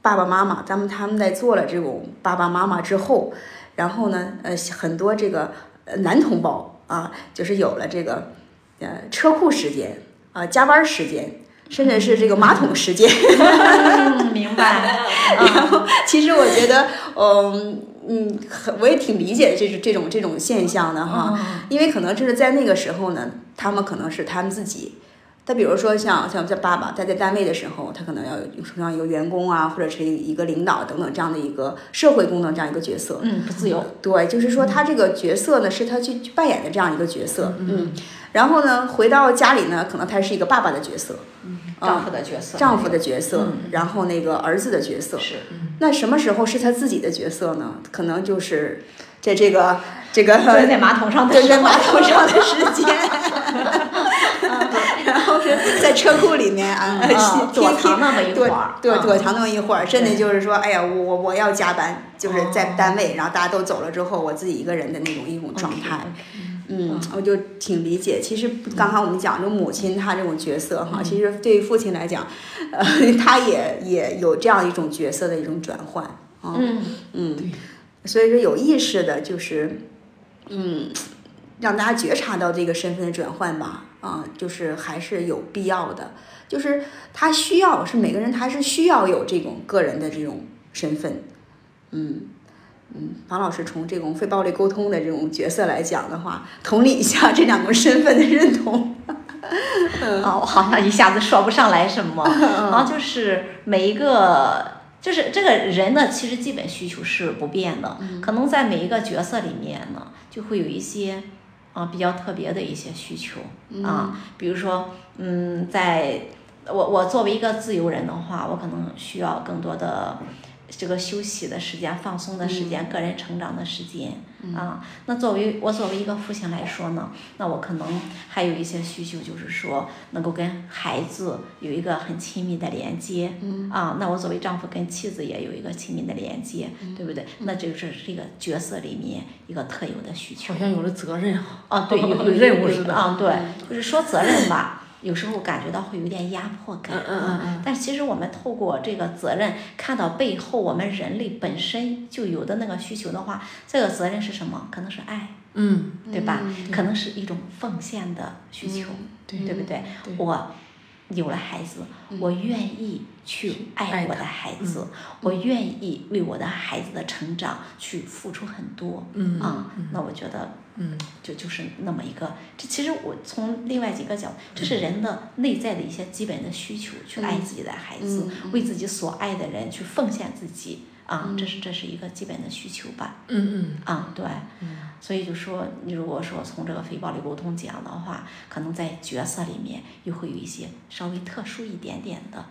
爸爸妈妈，咱们他们在做了这种爸爸妈妈之后，然后呢，呃，很多这个男同胞啊，就是有了这个呃车库时间啊，加班时间，甚至是这个马桶时间。嗯，明白。然后，其实我觉得，嗯嗯，很我也挺理解这种这种这种现象的哈，因为可能就是在那个时候呢，他们可能是他们自己。他比如说像像像爸爸，他在单位的时候，他可能要有像一个员工啊，或者是一个领导等等这样的一个社会功能这样一个角色。嗯，不自由。对，就是说他这个角色呢，是他去扮演的这样一个角色。嗯。然后呢，回到家里呢，可能他是一个爸爸的角色。嗯。丈夫的角色。丈夫的角色。然后那个儿子的角色。是。那什么时候是他自己的角色呢？可能就是在这个这个蹲在马桶上的蹲在马桶上的时间。在车库里面啊，躲藏那么一会儿，对，躲藏那么一会儿，甚至就是说，哎呀，我我我要加班，就是在单位，然后大家都走了之后，我自己一个人的那种一种状态。嗯，我就挺理解。其实刚才我们讲，这母亲她这种角色哈，其实对于父亲来讲，呃，他也也有这样一种角色的一种转换啊。嗯嗯，所以说有意识的，就是嗯，让大家觉察到这个身份的转换吧。啊，就是还是有必要的，就是他需要是每个人，他是需要有这种个人的这种身份，嗯嗯，王老师从这种非暴力沟通的这种角色来讲的话，同理一下这两个身份的认同。啊，我好像一下子说不上来什么，然后就是每一个，就是这个人的其实基本需求是不变的，可能在每一个角色里面呢，就会有一些。啊，比较特别的一些需求啊，比如说，嗯，在我我作为一个自由人的话，我可能需要更多的这个休息的时间、放松的时间、个人成长的时间。啊，那作为我作为一个父亲来说呢，那我可能还有一些需求，就是说能够跟孩子有一个很亲密的连接。嗯。啊，那我作为丈夫跟妻子也有一个亲密的连接，对不对？那这就是这个角色里面一个特有的需求。好像有了责任啊。对，有 有任务似的。啊，对，就是说责任吧。有时候感觉到会有点压迫感，嗯嗯嗯但其实我们透过这个责任，看到背后我们人类本身就有的那个需求的话，这个责任是什么？可能是爱，嗯，对吧？可能是一种奉献的需求，对不对？我有了孩子，我愿意去爱我的孩子，我愿意为我的孩子的成长去付出很多，嗯啊，那我觉得。嗯，就就是那么一个，这其实我从另外几个角度，这是人的内在的一些基本的需求，去爱自己的孩子，为自己所爱的人去奉献自己啊，这是这是一个基本的需求吧。嗯嗯。啊，对。所以就说，你如果说从这个非暴力沟通讲的话，可能在角色里面又会有一些稍微特殊一点点的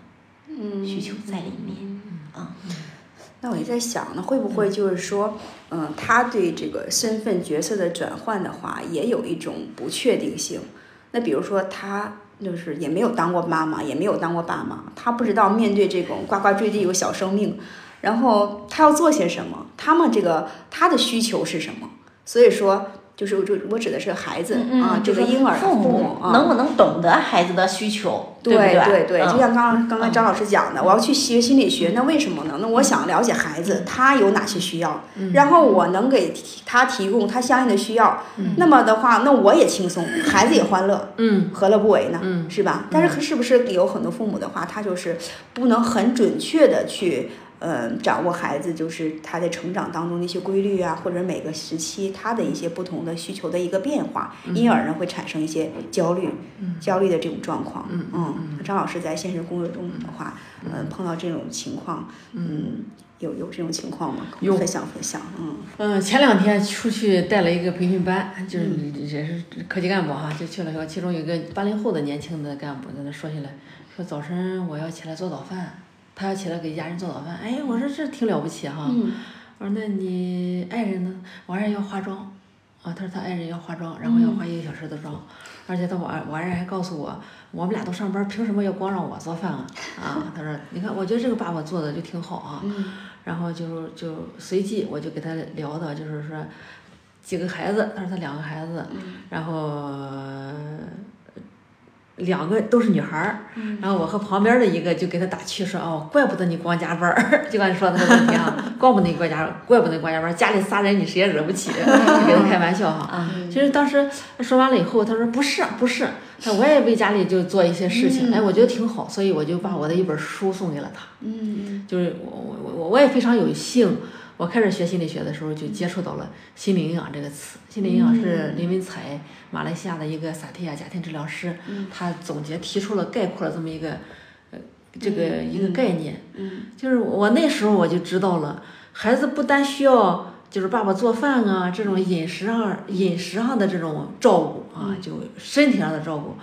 需求在里面啊。那我也在想呢，会不会就是说，嗯，他对这个身份角色的转换的话，也有一种不确定性。那比如说，他就是也没有当过妈妈，也没有当过爸妈，他不知道面对这种呱呱坠地有小生命，然后他要做些什么，他们这个他的需求是什么？所以说。就是我，就我指的是孩子啊，这个婴儿父母能不能懂得孩子的需求？对对对，就像刚刚刚刚张老师讲的，我要去学心理学，那为什么呢？那我想了解孩子他有哪些需要，然后我能给他提供他相应的需要，那么的话，那我也轻松，孩子也欢乐，嗯，何乐不为呢？是吧？但是是不是有很多父母的话，他就是不能很准确的去。嗯，掌握孩子就是他在成长当中的一些规律啊，或者每个时期他的一些不同的需求的一个变化，因而呢会产生一些焦虑、焦虑的这种状况。嗯嗯，张老师在现实工作中的话，嗯，碰到这种情况，嗯，有有这种情况吗？有分享分享。嗯嗯，前两天出去带了一个培训班，就是也是科级干部哈，就去了说，其中有一个八零后的年轻的干部在那说起来，说早晨我要起来做早饭。他要起来给家人做早饭，哎，我说这挺了不起哈。我说那你爱人呢？我爱人要化妆，啊，他说他爱人要化妆，然后要化一个小时的妆，而且他晚晚上还告诉我，我们俩都上班，凭什么要光让我做饭啊？啊，他说，你看，我觉得这个爸爸做的就挺好啊。然后就就随即我就给他聊的，就是说几个孩子，他说他两个孩子，然后。两个都是女孩儿，然后我和旁边的一个就给他打趣说：“哦，怪不得你光加班儿，就刚才说那个问题啊，怪不得你光加，怪不得你光加班儿，家里仨人你谁也惹不起。”就给他开玩笑哈。其实当时说完了以后，他说：“不是，不是，他我也为家里就做一些事情，哎，我觉得挺好，所以我就把我的一本书送给了他。嗯就是我我我我也非常有幸。”我开始学心理学的时候，就接触到了心理营养这个词。心理营养是林文采，马来西亚的一个萨提亚家庭治疗师，他总结提出了概括了这么一个，呃，这个一个概念。嗯，就是我那时候我就知道了，孩子不单需要就是爸爸做饭啊，这种饮食上饮食上的这种照顾啊，就身体上的照顾，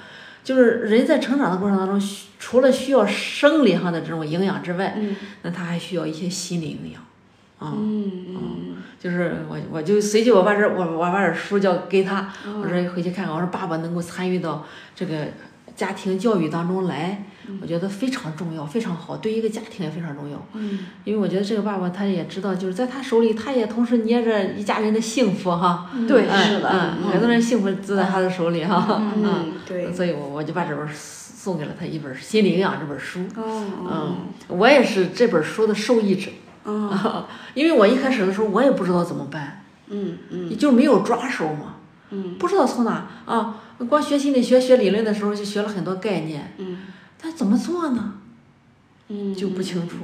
就是人在成长的过程当中，除了需要生理上的这种营养之外，那他还需要一些心理营养。嗯嗯，就是我我就随即我把这我我把这书交给他，我说回去看看，我说爸爸能够参与到这个家庭教育当中来，我觉得非常重要，非常好，对一个家庭也非常重要。嗯，因为我觉得这个爸爸他也知道，就是在他手里，他也同时捏着一家人的幸福哈。对，是的，嗯，很多人幸福都在他的手里哈。嗯，对。所以我我就把这本送给了他一本《心理营养》这本书。哦。嗯，我也是这本书的受益者。嗯，因为我一开始的时候我也不知道怎么办，嗯嗯，就没有抓手嘛，嗯，不知道从哪啊，光学心理学学理论的时候就学了很多概念，嗯，但怎么做呢？嗯，就不清楚，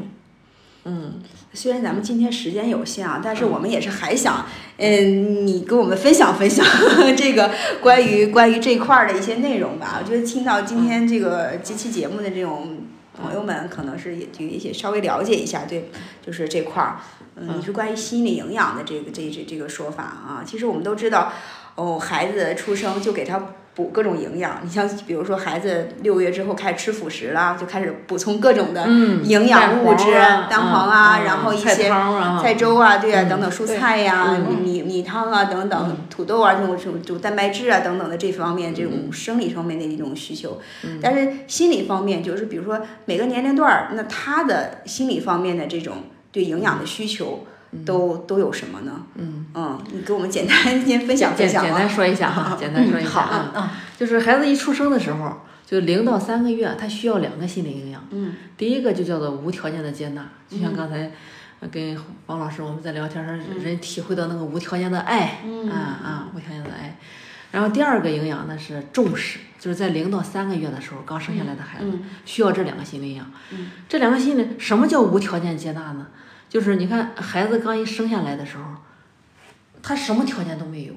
嗯，虽然咱们今天时间有限啊，但是我们也是还想，嗯，你跟我们分享分享 这个关于关于这块儿的一些内容吧。我觉得听到今天这个这期节目的这种。朋友们可能是也就一些稍微了解一下，对，就是这块儿，嗯，你是关于心理营养的这个这这这个说法啊。其实我们都知道，哦，孩子出生就给他。补各种营养，你像比如说孩子六个月之后开始吃辅食啦，就开始补充各种的营养物质，蛋黄啊，然后一些菜粥啊，对啊，等等蔬菜呀，米米汤啊等等，土豆啊这种这种就蛋白质啊等等的这方面这种生理方面的一种需求。但是心理方面就是比如说每个年龄段儿，那他的心理方面的这种对营养的需求。都都有什么呢？嗯嗯，你给我们简单先分享分享简单说一下哈，简单说一下啊嗯，就是孩子一出生的时候，就零到三个月，他需要两个心理营养。嗯，第一个就叫做无条件的接纳，就像刚才跟王老师我们在聊天时，人体会到那个无条件的爱，啊啊，无条件的爱。然后第二个营养呢是重视，就是在零到三个月的时候，刚生下来的孩子需要这两个心理营养。嗯，这两个心理什么叫无条件接纳呢？就是你看，孩子刚一生下来的时候，他什么条件都没有，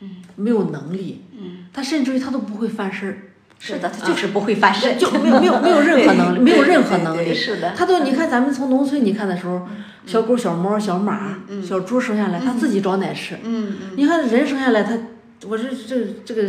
嗯，没有能力，嗯，他甚至于他都不会翻身儿，是的，他就是不会翻身，就没有没有没有任何能力，没有任何能力，是的，他都你看咱们从农村你看的时候，小狗、小猫、小马、小猪生下来，他自己找奶吃，嗯嗯，你看人生下来，他我这这这个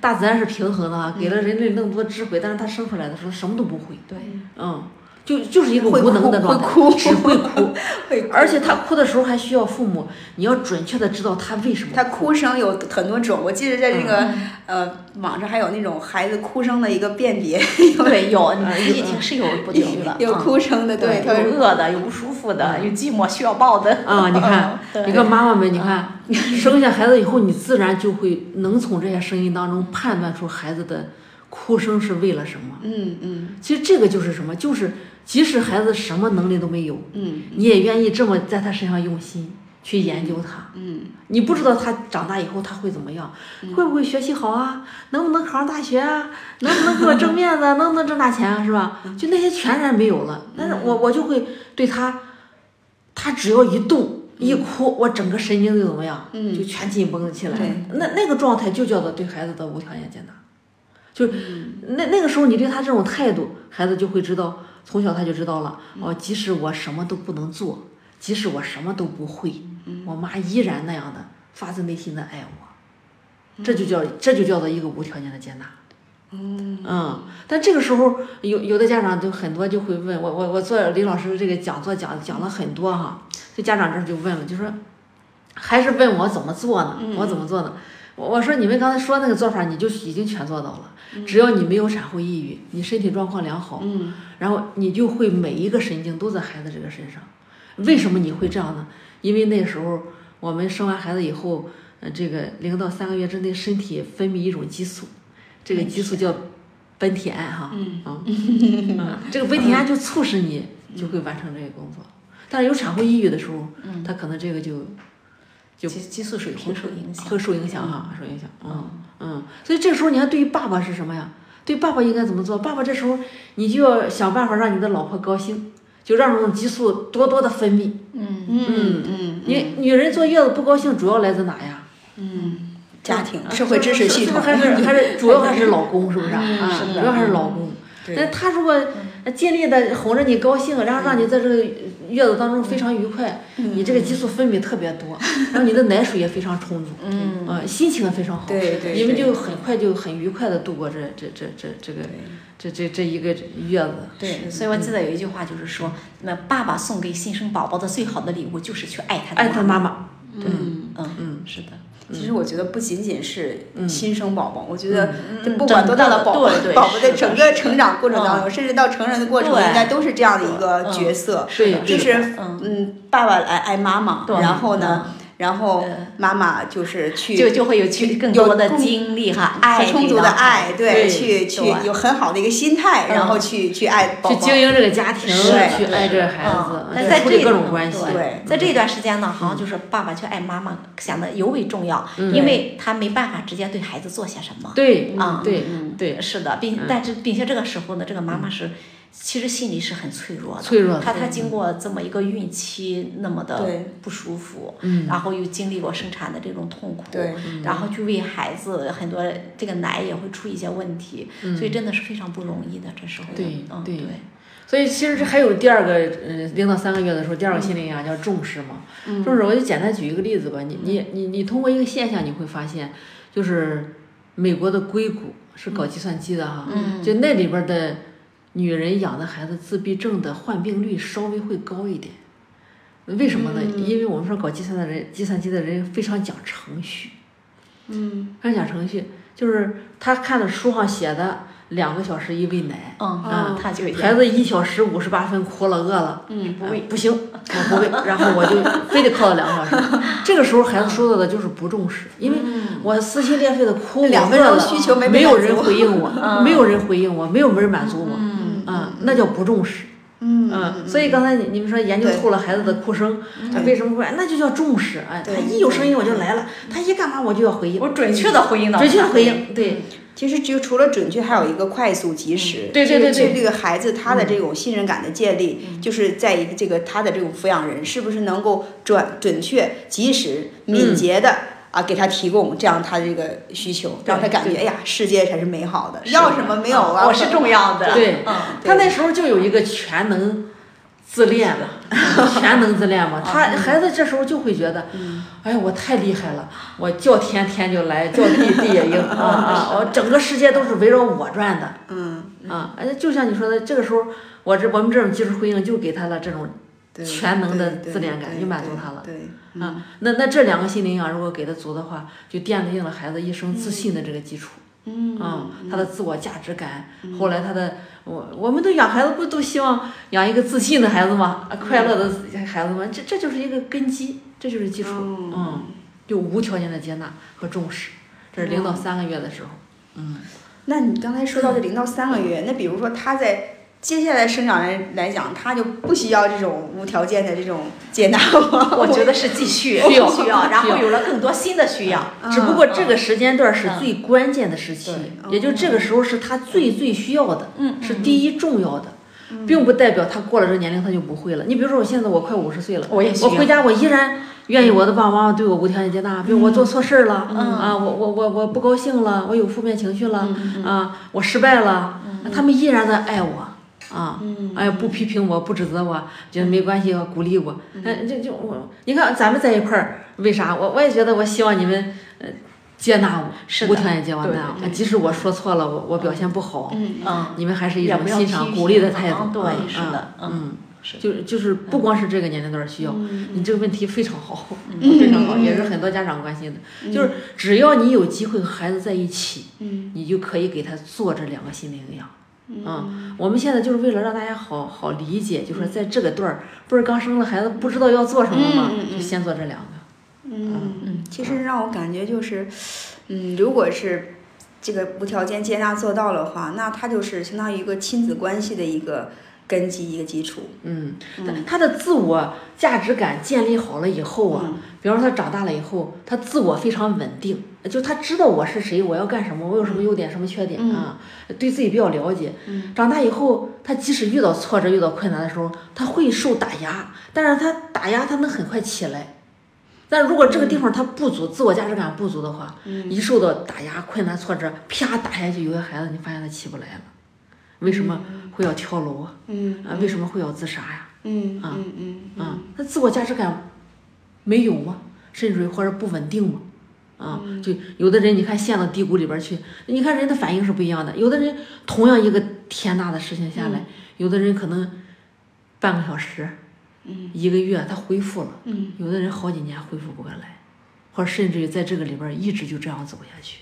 大自然是平衡的啊，给了人类那么多智慧，但是他生出来的时候什么都不会，对，嗯。就就是一个无能的状态，只 会哭，会而且他哭的时候还需要父母，你要准确的知道他为什么。他哭声有很多种，我记得在这个呃网上还有那种孩子哭声的一个辨别。对，有你仔细听是有不同的，有哭声的，对，有饿的，有不舒服的，有寂寞需要抱的。啊，你看，你看妈妈们，你看生下孩子以后，你自然就会能从这些声音当中判断出孩子的哭声是为了什么。嗯嗯，其实这个就是什么，就是。即使孩子什么能力都没有，嗯，你也愿意这么在他身上用心去研究他，嗯，你不知道他长大以后他会怎么样，会不会学习好啊？能不能考上大学啊？能不能给我挣面子？能不能挣大钱啊？是吧？就那些全然没有了。但是我我就会对他，他只要一动一哭，我整个神经就怎么样？嗯，就全紧绷起来。那那个状态就叫做对孩子的无条件接纳，就那那个时候你对他这种态度，孩子就会知道。从小他就知道了哦，即使我什么都不能做，即使我什么都不会，我妈依然那样的发自内心的爱我，这就叫这就叫做一个无条件的接纳。嗯，但这个时候有有的家长就很多就会问我，我我做李老师这个讲座讲讲了很多哈，这家长这就问了，就说还是问我怎么做呢？嗯我怎么做呢？我我说你们刚才说那个做法，你就已经全做到了。嗯只要你没有产后抑郁，你身体状况良好，嗯然后你就会每一个神经都在孩子这个身上。为什么你会这样呢？因为那时候我们生完孩子以后，呃，这个零到三个月之内，身体分泌一种激素，这个激素叫苯体胺哈，嗯啊 嗯，这个苯体胺就促使你就会完成这个工作。但是有产后抑郁的时候，他可能这个就就激激素水平受影响。会受影响哈，受影响。嗯嗯，所以这个时候你看，对于爸爸是什么呀？对爸爸应该怎么做？爸爸这时候你就要想办法让你的老婆高兴，就让这种激素多多的分泌。嗯嗯嗯你女人坐月子不高兴，主要来自哪呀？嗯，家庭社会支持系统还是还是 主要还是老公，是不是啊？主要还是老公。对那他如果尽力的哄着你高兴，然后让你在这个月子当中非常愉快，你这个激素分泌特别多，然后你的奶水也非常充足，嗯呃，心情也非常好，对对你们就很快就很愉快的度过这这这这这个这这这一个月子。对，所以我记得有一句话就是说，那爸爸送给新生宝宝的最好的礼物就是去爱他的爱他妈妈妈，嗯。嗯嗯，是的。其实我觉得不仅仅是嗯新生宝宝，我觉得嗯这不管多大的宝宝宝宝是的的整个成长过程当中，甚至到成人的过程，应该都是这样的一个嗯角色。就是嗯嗯，爸爸来爱妈妈，然后呢，然后嗯。妈妈就是去就就会有去更多的更精力哈，爱很充足的爱，对，对去去有很好的一个心态，然后嗯。去去爱宝宝。去经营这个家庭，对去爱这个孩嗯子，那在这去处理各种段关系。对。在这一段时间呢，好像就是爸爸去爱妈妈显得尤为重要，嗯。因为他没办法直接对孩子做些什么。对啊对嗯。对，是的，并嗯。但是并且这个时候呢，这个妈妈是其实心里是很脆弱的，脆弱的她她经过这么一个孕期那么的不舒服，嗯然后又经历过生产的这种痛苦，对然后去喂孩子，很多这个奶也会出一些问题，所以真的是非常不容易的。这时候，嗯对对嗯对，所以其实这还有第二个，嗯，零到三个月的时候，第二个心理营养叫重视嘛。重视，我就简单举一个例子吧。你你你你通过一个现象，你会发现，就是美国的硅谷是搞计算机的哈，嗯就那里边儿的女人养的孩子自闭症的患病率稍微会高一点。为什么呢？因为我们说搞计算的人，计算机的人非常讲程序。嗯非常讲程序，就是他看的书上写的两个小时一喂奶，嗯啊他就孩子一小时五十八分哭了饿了，嗯不喂不行，我不喂，然后我就非得靠到两个小时。这个时候孩子说到的就是不重视，因为我撕心裂肺的哭，我两分钟饿了需求没没有人回应我，嗯没有人回应我，没有人满足我，嗯啊，那叫不重视。嗯嗯，所以刚才你你们说研究对透了孩子的哭声，他为什么会？那就叫重视。哎，他一有声音我就来了，他一干嘛我就要回应，我准确的回应到准确的回应，对。其实就除了准确，还有一个快速及时。对对对对嗯这个孩子他的这种信任感的建立，就是在一个这个他的这种抚养人是不是能够准准确、及时、敏捷的。啊，给他提供这样他这个需求，让他感觉对哎呀，世界才是美好的，要什么没有啊？我是重要的，对嗯，他那时候就有一个全能自恋了，全能自恋嘛。他孩子这时候就会觉得，哎呀，我太厉害了，我叫天天就来，叫地地也应 啊啊！我整个世界都是围绕我转的嗯，啊！哎，就像你说的，这个时候我这我们这种技术回应就给他了这种全能的自恋感，就满足他了。对，啊，那那这两个心理营养如果给的足的话，就奠定了孩子一生自信的这个基础。嗯啊，他的自我价值感，后来他的我我们都养孩子不都希望养一个自信的孩子吗？啊快乐的孩子吗？这这就是一个根基，这就是基础。嗯嗯，就无条件的接纳和重视，这是零到三个月的时候。嗯，那你刚才说到这 零到三个月，那比如说他在接下来生长来来讲，他就不需要这种无条件的这种接纳我？我觉得是继续。需要需要，然后有了更多新的需要，只不过这个时间段是嗯最关键的时期，也就这个时候是他最最需要的，嗯是第一重要的。并不代表他过了这个年龄他就不会了。你比如说，我现在我快五十岁了，我回家我依然愿意我的爸爸妈妈对我无条件接纳。比如我做错事儿了，嗯。啊，我我我我不高兴了，我有负面情绪了，嗯啊，我失败了，他们依然在爱我。啊，嗯哎，不批评我，不指责我，觉得没关系，鼓励我。哎，就就我，你看咱们在一块儿，为啥？我我也觉得，我希望你们呃接纳我，是无条件接纳我。即使我说错了，我我表现不好，嗯嗯，你们还是一种欣赏、鼓励的态度。嗯对嗯是的嗯，是就是就是不光是这个年龄段儿需要，嗯你这个问题非常好，非常好，也是很多家长关心的。就是只要你有机会和孩子在一起，嗯你就可以给他做这两个心理营养。嗯，我们现在就是为了让大家好好理解，就说在这个段儿，不是刚生了孩子不知道要做什么吗？就先做这两个。嗯嗯其实让我感觉就是，嗯，如果是这个无条件接纳做到的话，那他就是相当于一个亲子关系的一个根基、一个基础。嗯，他他的自我价值感建立好了以后啊，嗯比方说他长大了以后，他自我非常稳定，就他知道我是谁，我要干什么，我有什么优点，什么缺点啊，对自己比较了解。长大以后，他即使遇到挫折、遇到困难的时候，他会受打压，但是他打压他能很快起来。但如果这个地方他不足，自我价值感不足的话，一受到打压、困难、挫折，啪打下去，有些孩子你发现他起不来了，为什么会要跳楼啊？嗯啊，为什么会要自杀呀？嗯啊嗯嗯啊，他自我价值感没有吗？甚至于或者不稳定吗？啊，就有的人你看陷到低谷里边去，你看人的反应是不一样的。有的人同样一个天大的事情下来，有的人可能半个小时，嗯，一个月他恢复了，嗯，有的人好几年恢复不过来，或者甚至于在这个里边一直就这样走下去。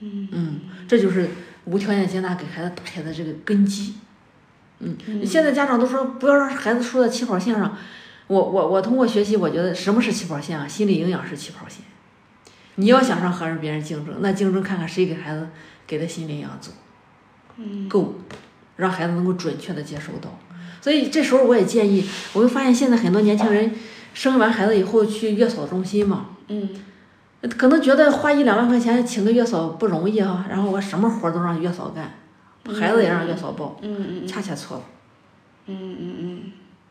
嗯嗯，这就是无条件接纳给孩子打下的这个根基。嗯，现在家长都说不要让孩子输在起跑线上。我我我通过学习，我觉得什么是起跑线啊？心理营养是起跑线。你要想上和别人竞争，那竞争看看谁给孩子给的心理营养足，嗯够，让孩子能够准确的接收到。所以这时候我也建议，我会发现现在很多年轻人生完孩子以后去月嫂中心嘛，嗯可能觉得花一两万块钱请个月嫂不容易啊，然后我什么活儿都让月嫂干，孩子也让月嫂抱，嗯嗯恰恰错了。嗯嗯嗯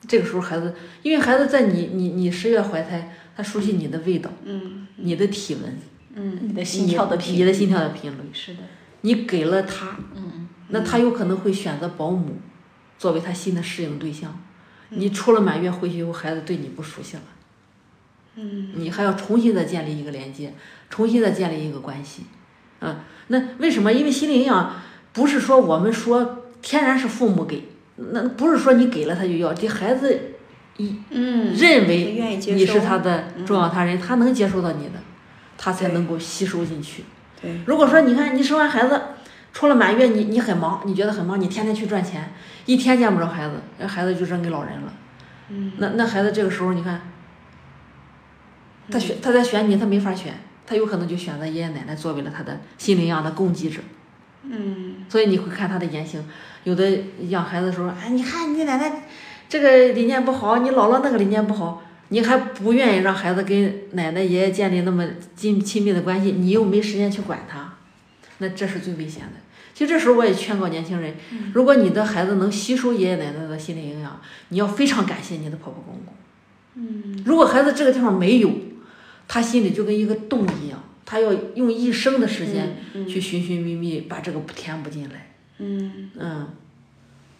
这个时候孩子，因为孩子在你你你十月怀胎，他熟悉你的味道、嗯你的体温、嗯你的心跳的你频你的心跳的频率，是的，你给了他，嗯那他有可能会选择保姆作为他新的适应对象。你出了满月回去以后，孩子对你不熟悉了，嗯你还要重新的建立一个连接，重新的建立一个关系。嗯，那为什么？因为心理营养不是说我们说天然是父母给，那不是说你给了他就要，这孩子一嗯，认为你是他的重要他人，他能接受到你的，他才能够吸收进去。对，如果说你看你生完孩子出了满月，你你很忙，你觉得很忙，你天天去赚钱，一天见不着孩子，那孩子就扔给老人了。嗯，那那孩子这个时候你看，他选他在选你，他没法选，他有可能就选择爷爷奶奶作为了他的心理营养的供给者。嗯所以你会看他的言行，有的养孩子的时候，哎，你看你奶奶这个理念不好，你姥姥那个理念不好，你还不愿意让孩子跟奶奶爷爷建立那么近亲密的关系，你又没时间去管他，那这是最危险的。其实这时候我也劝告年轻人，如果你的孩子能吸收爷爷奶奶的心理营养，你要非常感谢你的婆婆公公。嗯如果孩子这个地方没有，他心里就跟一个洞一样，他要用一生的时间去寻寻觅觅，把这个填补进来。嗯嗯，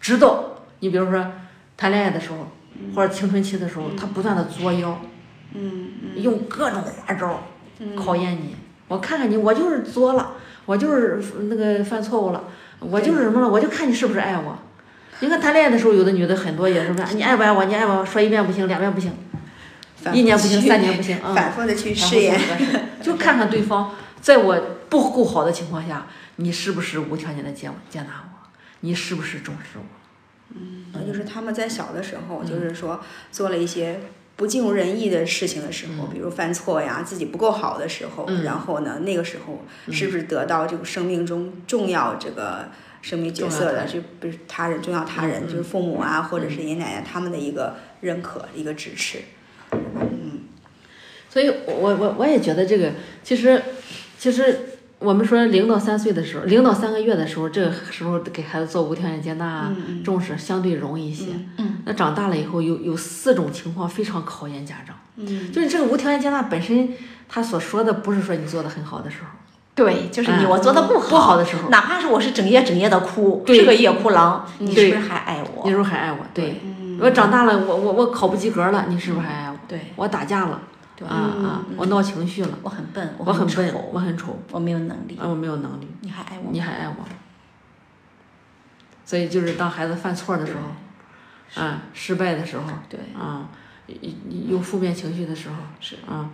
直到你比如说谈恋爱的时候，或者青春期的时候，他不断的作妖，嗯用各种花招考验你。我看看你，我就是作了，我就是那个犯错误了，我就是什么了，我就看你是不是爱我。你看谈恋爱的时候，有的女的很多也是问你爱不爱我，你爱我，说一遍不行，两遍不行，一年不行，三年不行，嗯，反复的去试验。就看看对方，在我不够好的情况下，你是不是无条件的接接纳我，你是不是重视我。呃就是他们在小的时候，嗯就是说做了一些不尽如人意的事情的时候，比如犯错呀，自己不够好的时候，嗯。然后呢，那个时候是不是得到这个生命中重要这个生命角色的，就不是他人重要他人，嗯。嗯就是父母啊，或者是爷爷奶奶他们的一个认可、一个支持。嗯。所以我，我我我也觉得这个，其实，其实我们说零到三岁的时候，零到三个月的时候，这个时候给孩子做无条件接纳啊、重视相对容易一些。嗯。那长大了以后，有有四种情况非常考验家长，嗯。就是这个无条件接纳本身，他所说的不是说你做的很好的时候，对，就是你嗯我做的不好，不好的时候。哪怕是我是整夜整夜的哭，对。是个夜哭狼，你是不是还爱我？那时候还爱我，对。嗯。我长大了，我我我考不及格了，你是不是还爱我？对，我打架了，对。啊啊，嗯我闹情绪了，我很笨，我很笨，丑，我很丑，我没有能力，啊，我没有能力，你还爱我？你还爱我？所以就是当孩子犯错的时候，啊，失败的时候，对，啊，有负面情绪的时候，是。啊，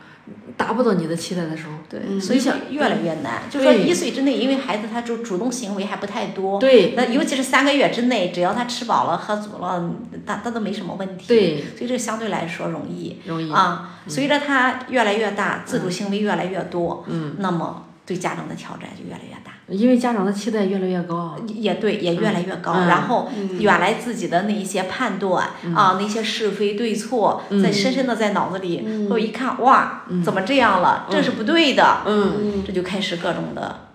达不到你的期待的时候，对，所以想越来越难。就说一岁之内，因为孩子他主主动行为还不太多，对，那尤其是三个月之内，只要他吃饱了喝足了，他他都没什么问题，对，所以这相对来说容易，容易。啊。随着他越来越大，自主行为越来越多，嗯，那么对家长的挑战就越来越大。因为家长的期待越来越高，也对，也越来越高。然后原来自己的那一些判断啊，那些是非对错，在深深的在脑子里。我一看，哇，怎么这样了？这是不对的。嗯，这就开始各种的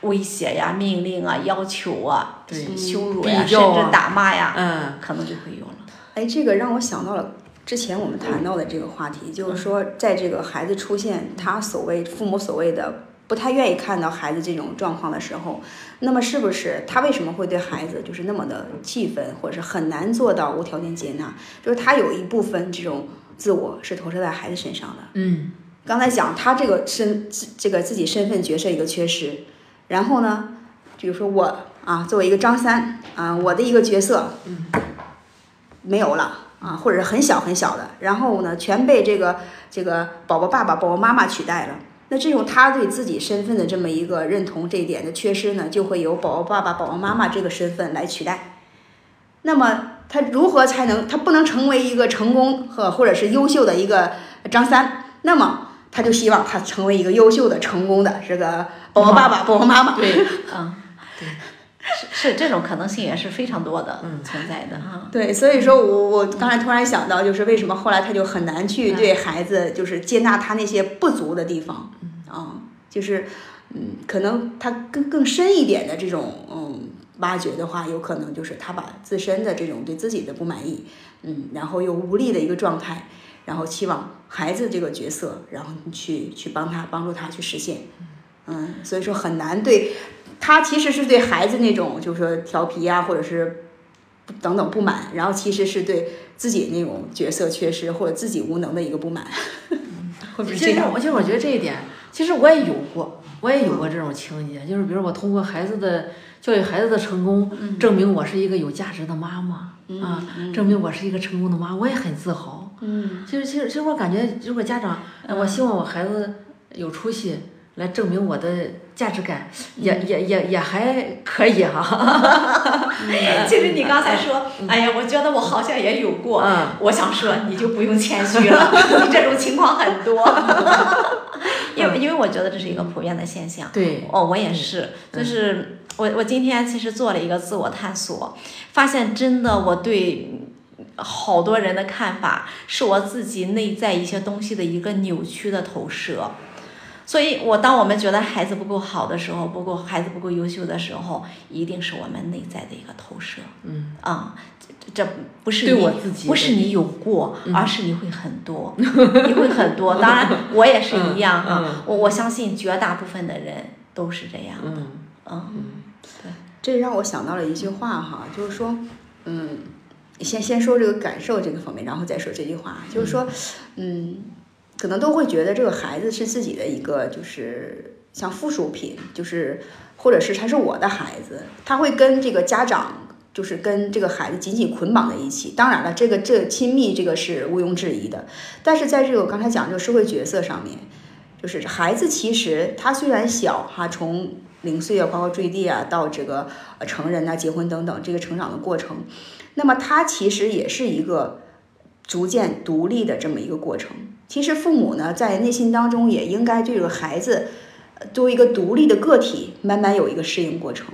威胁呀、命令啊、要求啊、羞辱呀，甚至打骂呀，嗯，可能就会有了。哎，这个让我想到了之前我们谈到的这个话题，就是说，在这个孩子出现他所谓父母所谓的。不太愿意看到孩子这种状况的时候，那么是不是他为什么会对孩子就是那么的气愤，或者是很难做到无条件接纳？就是他有一部分这种自我是投射在孩子身上的。嗯，刚才讲他这个身这个自己身份角色一个缺失，然后呢，比如说我啊，作为一个张三啊，我的一个角色嗯没有了啊，或者是很小很小的，然后呢，全被这个这个宝宝爸爸、宝宝妈妈取代了。那这种他对自己身份的这么一个认同，这一点的缺失呢，就会由宝宝爸爸、宝宝妈妈这个身份来取代。那么他如何才能，他不能成为一个成功和或者是优秀的一个张三？那么他就希望他成为一个优秀的、成功的这个宝宝爸爸、宝宝妈妈。对，嗯，对，是是这种可能性也是非常多的，嗯，存在的哈。对，所以说我我刚才突然想到，就是为什么后来他就很难去对孩子，就是接纳他那些不足的地方。啊，就是，嗯，可能他更更深一点的这种，嗯，挖掘的话，有可能就是他把自身的这种对自己的不满意，嗯，然后又无力的一个状态，然后期望孩子这个角色，然后去去帮他帮助他去实现，嗯，所以说很难对，他其实是对孩子那种就是说调皮啊，或者是等等不满，然后其实是对自己那种角色缺失或者自己无能的一个不满，会不会这样？其实我觉得这一点。其实我也有过，我也有过这种情节，就是比如我通过孩子的教育孩子的成功，证明我是一个有价值的妈妈啊，证明我是一个成功的妈，我也很自豪。嗯，其实其实其实我感觉，如果家长，我希望我孩子有出息。来证明我的价值感，也也也也还可以哈。其实你刚才说，哎呀，我觉得我好像也有过。我想说，你就不用谦虚了，你这种情况很多。因为因为我觉得这是一个普遍的现象。对。哦，我也是，就是我我今天其实做了一个自我探索，发现真的我对好多人的看法，是我自己内在一些东西的一个扭曲的投射。所以，我当我们觉得孩子不够好的时候，不够孩子不够优秀的时候，一定是我们内在的一个投射。嗯啊，这不是你不是你有过，而是你会很多，你会很多。当然，我也是一样啊。我我相信绝大部分的人都是这样的。嗯嗯，对。这让我想到了一句话哈，就是说，嗯，先先说这个感受这个方面，然后再说这句话，就是说，嗯。可能都会觉得这个孩子是自己的一个，就是像附属品，就是或者是他是我的孩子，他会跟这个家长，就是跟这个孩子紧紧捆绑在一起。当然了，这个这亲密这个是毋庸置疑的。但是在这个我刚才讲这个社会角色上面，就是孩子其实他虽然小哈，从零岁啊，包括坠地啊，到这个成人啊、结婚等等这个成长的过程，那么他其实也是一个逐渐独立的这么一个过程。其实父母呢，在内心当中也应该对这个孩子，作为一个独立的个体，慢慢有一个适应过程。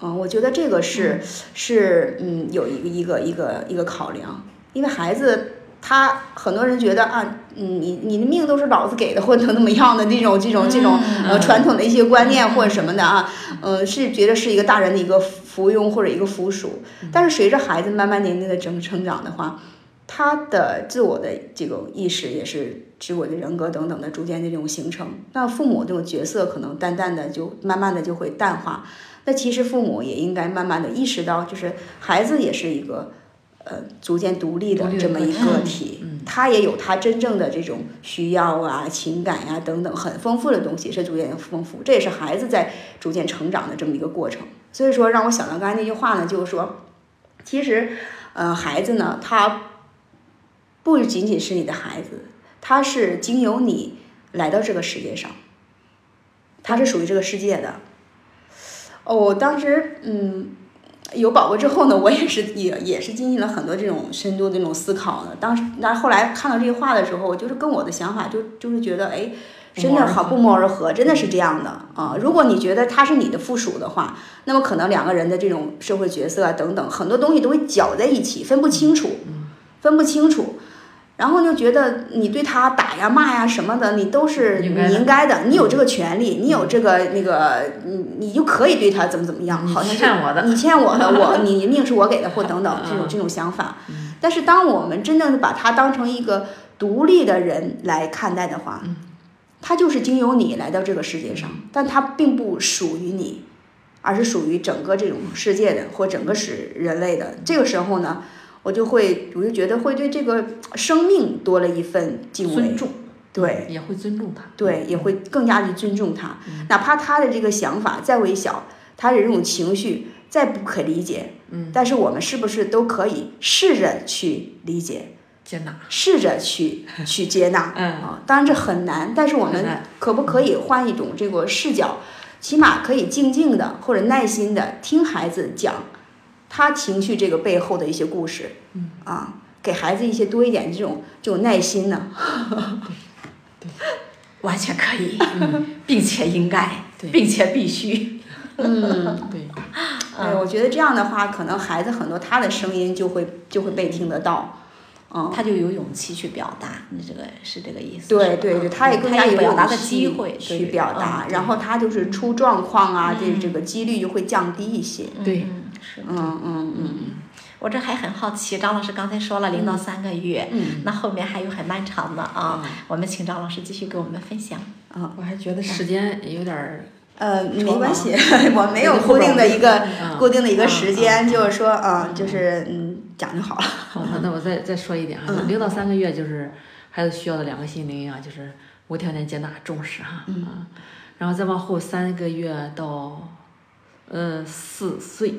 嗯，我觉得这个是是嗯，有一个一个一个一个考量。因为孩子他很多人觉得啊，嗯你你的命都是老子给的，或者怎么样的这种这种这种呃传统的一些观念或者什么的啊，呃，是觉得是一个大人的一个附庸或者一个附属。但是随着孩子慢慢年龄的成成长的话。他的自我的这种意识也是自我的人格等等的逐渐的这种形成，那父母这种角色可能淡淡的就慢慢的就会淡化。那其实父母也应该慢慢的意识到，就是孩子也是一个呃逐渐独立的这么一个体，他也有他真正的这种需要啊、情感呀等等很丰富的东西是逐渐丰富，这也是孩子在逐渐成长的这么一个过程。所以说让我想到刚才那句话呢，就是说，其实。呃，孩子呢，他不仅仅是你的孩子，他是经由你来到这个世界上，他是属于这个世界的。哦，我当时嗯。有宝宝之后呢，我也是也也是进行了很多这种深度的这种思考的。当时，那后来看到这句话的时候，我就是跟我的想法就就是觉得，哎，真的好不谋而合，真的是这样的啊。如果你觉得他是你的附属的话，那么可能两个人的这种社会角色啊等等很多东西都会搅在一起，分不清楚，分不清楚。然后就觉得你对他打呀骂呀什么的，你都是你应该的，你有这个权利，你有这个那个，你你就可以对他怎么怎么样，好像是你欠我的，我 你命是我给的，或等等这种这种想法。但是当我们真正的把他当成一个独立的人来看待的话，他就是经由你来到这个世界上，但他并不属于你，而是属于整个这种世界的或整个是人类的。这个时候呢？我就会，我就觉得会对这个生命多了一份敬畏，尊重，对，也会尊重他，对，也会更加的尊重他，哪怕他的这个想法再微小，他的这种情绪再不可理解，嗯，但是我们是不是都可以试着去理解、接纳，试着去 去接纳？嗯啊，当然这很难，但是我们可不可以换一种这个视角，起码可以静静的或者耐心的听孩子讲。他情绪这个背后的一些故事，嗯。啊，给孩子一些多一点这种这种耐心呢，对，完全可以，并且应该，并且必须，嗯，对，对，我觉得这样的话，可能孩子很多他的声音就会就会被听得到，嗯，他就有勇气去表达，你这个是这个意思，对对对，他也更加有表达的机会去表达，然后他就是出状况啊，这这个几率就会降低一些，对。嗯嗯嗯，我这还很好奇，张老师刚才说了零到三个月，嗯，那后面还有很漫长的啊，我们请张老师继续给我们分享。啊，我还觉得时间有点儿，呃，没关系，我没有固定的一个固定的一个时间，就是说啊，就是嗯，讲就好了。好，那我再再说一点啊，零到三个月就是孩子需要的两个心灵啊，就是无条件接纳、重视哈，嗯，然后再往后三个月到，呃，四岁。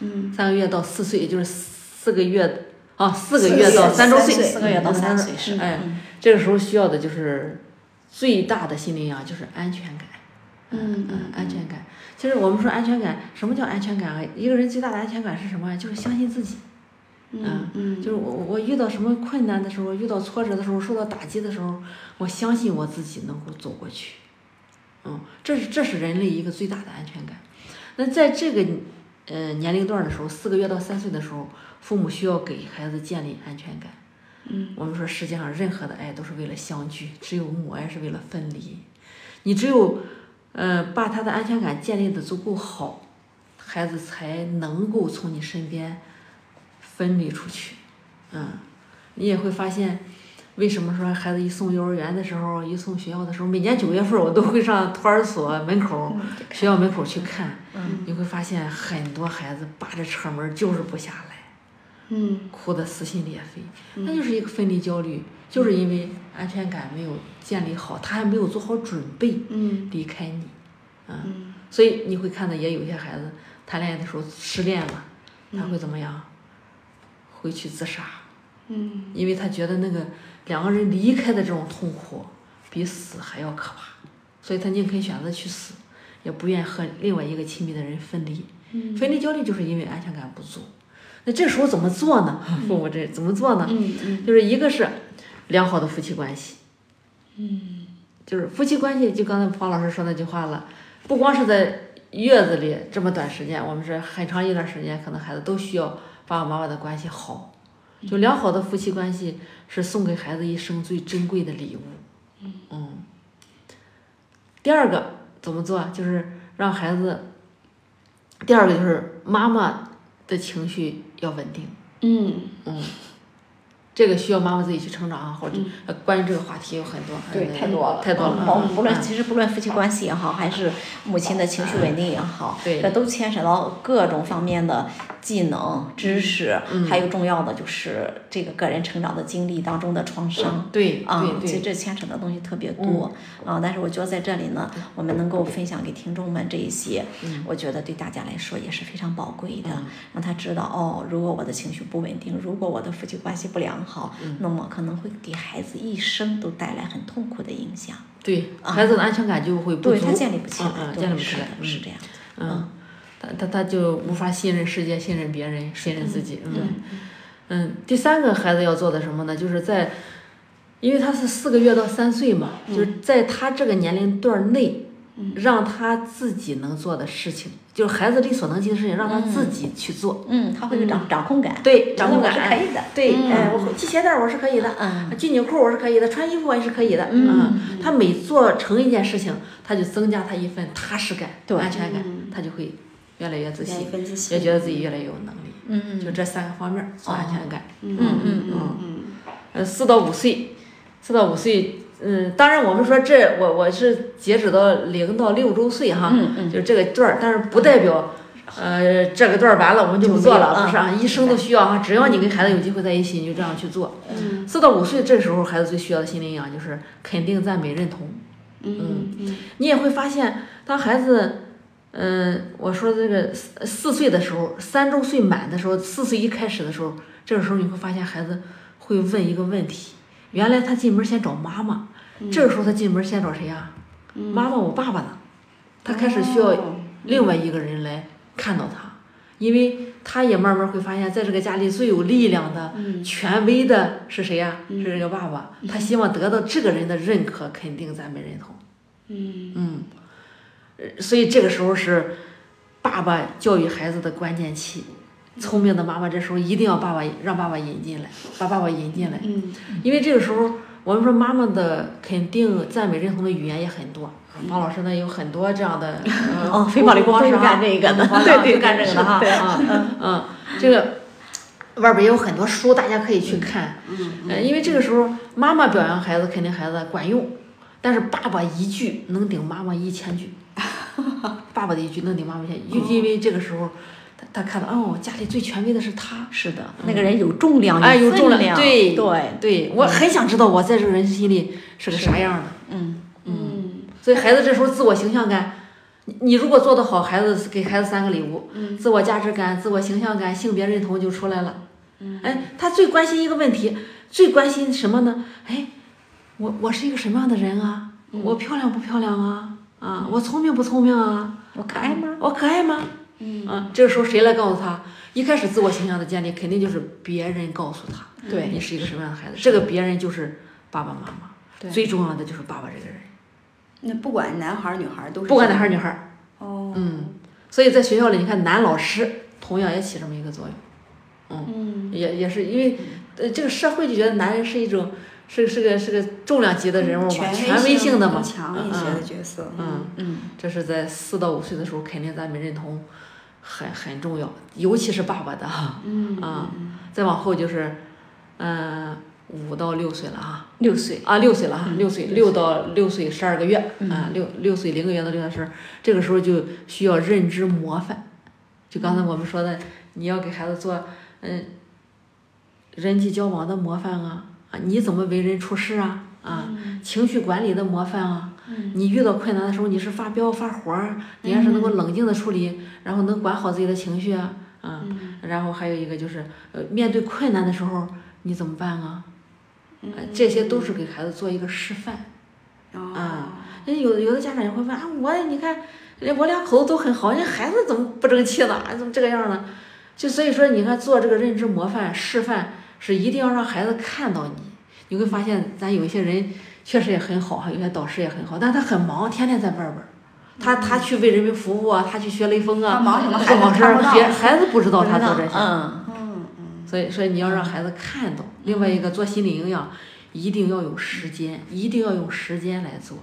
嗯，三个月到四岁，也就是四个月啊，四个月到三周岁，四个月到三岁是哎，这个时候需要的就是最大的心灵啊，就是安全感。嗯嗯，安全感。其实我们说安全感，什么叫安全感啊？一个人最大的安全感是什么？就是相信自己。嗯嗯，就是我我遇到什么困难的时候，遇到挫折的时候，受到打击的时候，我相信我自己能够走过去。嗯，这是这是人类一个最大的安全感。那在这个。呃，年龄段的时候，四个月到三岁的时候，父母需要给孩子建立安全感。嗯，我们说世界上任何的爱都是为了相聚，只有母爱是为了分离。你只有，呃，把他的安全感建立的足够好，孩子才能够从你身边分离出去。嗯，你也会发现。为什么说孩子一送幼儿园的时候，一送学校的时候，每年九月份我都会上托儿所门口、学校门口去看。你会发现很多孩子扒着车门就是不下来，嗯，哭得撕心裂肺。那就是一个分离焦虑，就是因为安全感没有建立好，他还没有做好准备，嗯，离开你，嗯，所以你会看到也有些孩子谈恋爱的时候失恋了，他会怎么样？回去自杀，嗯，因为他觉得那个。两个人离开的这种痛苦，比死还要可怕，所以他宁肯选择去死，也不愿和另外一个亲密的人分离。分离焦虑就是因为安全感不足。那这时候怎么做呢？父母这怎么做呢？嗯嗯，就是一个是良好的夫妻关系。嗯，就是夫妻关系，就刚才黄老师说那句话了，不光是在月子里这么短时间，我们是很长一段时间，可能孩子都需要爸爸妈妈的关系好。就良好的夫妻关系是送给孩子一生最珍贵的礼物。嗯。第二个怎么做？就是让孩子。第二个就是妈妈的情绪要稳定。嗯嗯。这个需要妈妈自己去成长啊，或者呃关于这个话题有很多，对，嗯太多了，太多了。嗯，不论嗯。其实不论夫妻关系也好，还是母亲的情绪稳定也好，对这都牵扯到各种方面的技能、知识，嗯。还有重要的就是这个个人成长的经历当中的创伤。对啊，其实这牵扯的东西特别多、啊，但是我觉得在这里呢，我们能够分享给听众们这一些，嗯。我觉得对大家来说也是非常宝贵的，让他知道哦，如果我的情绪不稳定，如果我的夫妻关系不良好，嗯那么可能会给孩子一生都带来很痛苦的影响，对孩子的安全感就会不足，对他建立不起来，建立不起来是，是这样子，嗯，他他他就无法信任世界，信任别人，信任自己，嗯嗯。第三个孩子要做的什么呢？就是在，因为他是四个月到三岁嘛，就是在他这个年龄段儿内，让他自己能做的事情，就是孩子力所能及的事情，让他自己去做。嗯，他会有掌掌控感，对，掌控感是可以的，对，嗯。哎，我系鞋带儿我是可以的，嗯。系纽扣我是可以的，穿衣服我也是可以的。嗯，他每做成一件事情，他就增加他一份踏实感、对。安全感，他就会越来越自信，也觉得自己越来越有能力。嗯。就这三个方面安全感。嗯嗯。嗯嗯。呃，四到五岁，四到五岁，嗯，当然我们说这我我是截止到零到六周岁哈，嗯嗯就这个段儿，但是不代表。呃，这个段儿完了，我们就不做了，不是啊，嗯一生都需要哈。只要你跟孩子有机会在一起，你就这样去做。嗯四到五岁这时候，孩子最需要的心理营养就是肯定、赞美、认同。嗯嗯你也会发现，当孩子，嗯、我说这个四四岁的时候，三周岁满的时候，四岁一开始的时候，这个时候你会发现孩子会问一个问题，原来他进门先找妈妈，这个时候他进门先找谁呀、妈妈，我爸爸呢？他开始需要哦。另外一个人来看到他，因为他也慢慢会发现，在这个家里最有力量的、权威的是谁呀、是这个爸爸。他希望得到这个人的认可、肯定、赞美、认同。嗯。嗯，呃所以这个时候是爸爸教育孩子的关键期。聪明的妈妈这时候一定要爸爸让爸爸引进来，把爸爸引进来，嗯。因为这个时候我们说妈妈的肯定、赞美、认同的语言也很多。方老师呢有很多这样的 呃哦非暴力沟通是干这个的。对对是干这个的哈对。啊嗯，这个外边也有很多书，大家可以去看。嗯呃，因为这个时候妈妈表扬孩子肯定孩子管用，但是爸爸一句能顶妈妈一千句，爸爸的一句能顶妈妈一千句，就因为这个时候他他看到哦，家里最权威的是他，是的，那个人有重量，哎，有重量，对对，对，我很想知道我在这个人心里是个啥样的，嗯嗯所以孩子这时候自我形象感。你你如果做得好，孩子给孩子三个礼物，自我价值感、自我形象感、性别认同就出来了。嗯哎，他最关心一个问题，最关心什么呢？哎，我我是一个什么样的人啊？我漂亮不漂亮啊？啊，我聪明不聪明啊？我可爱吗？我可爱吗？嗯。啊，这个时候谁来告诉他？一开始自我形象的建立，肯定就是别人告诉他，对你是一个什么样的孩子。这个别人就是爸爸妈妈，最重要的就是爸爸这个人，那不管男孩儿女孩儿都是不管男孩儿女孩儿。哦嗯，所以在学校里，你看男老师同样也起这么一个作用。嗯也也是因为，呃，这个社会就觉得男人是一种是是个是个重量级的人物嘛，权权威性的嘛，强一些的角色嗯，嗯。这是在四到五岁的时候，肯定咱们认同很很重要，尤其是爸爸的哈，嗯 啊，再往后就是，嗯、五到六岁了哈，六岁，啊，六岁了哈，嗯六岁六到六岁十二个月，嗯啊，六六岁零个月到六到十二，这个时候就需要认知模范，就刚才我们说的，你要给孩子做，嗯，人际交往的模范啊，啊，你怎么为人处事啊，啊，情绪管理的模范啊，你遇到困难的时候你是发飙发火儿，你要是能够冷静的处理，然后能管好自己的情绪啊，啊，然后还有一个就是，呃，面对困难的时候你怎么办啊？啊，这些都是给孩子做一个示范。哦啊人有有的家长也会问啊，我你看，我两口子都很好，人孩子怎么不争气呢？怎么这个样呢？就所以说，你看做这个认知模范示范，是一定要让孩子看到你。你会发现，咱有一些人确实也很好哈，有些导师也很好，但是他很忙，天天在外边儿。他他去为人民服务啊，他去学雷锋啊，他忙什么事儿孩子不知道他做这些。嗯嗯所以，所以你要让孩子看到。另外一个做心理营养，一定要有时间，一定要用时间来做。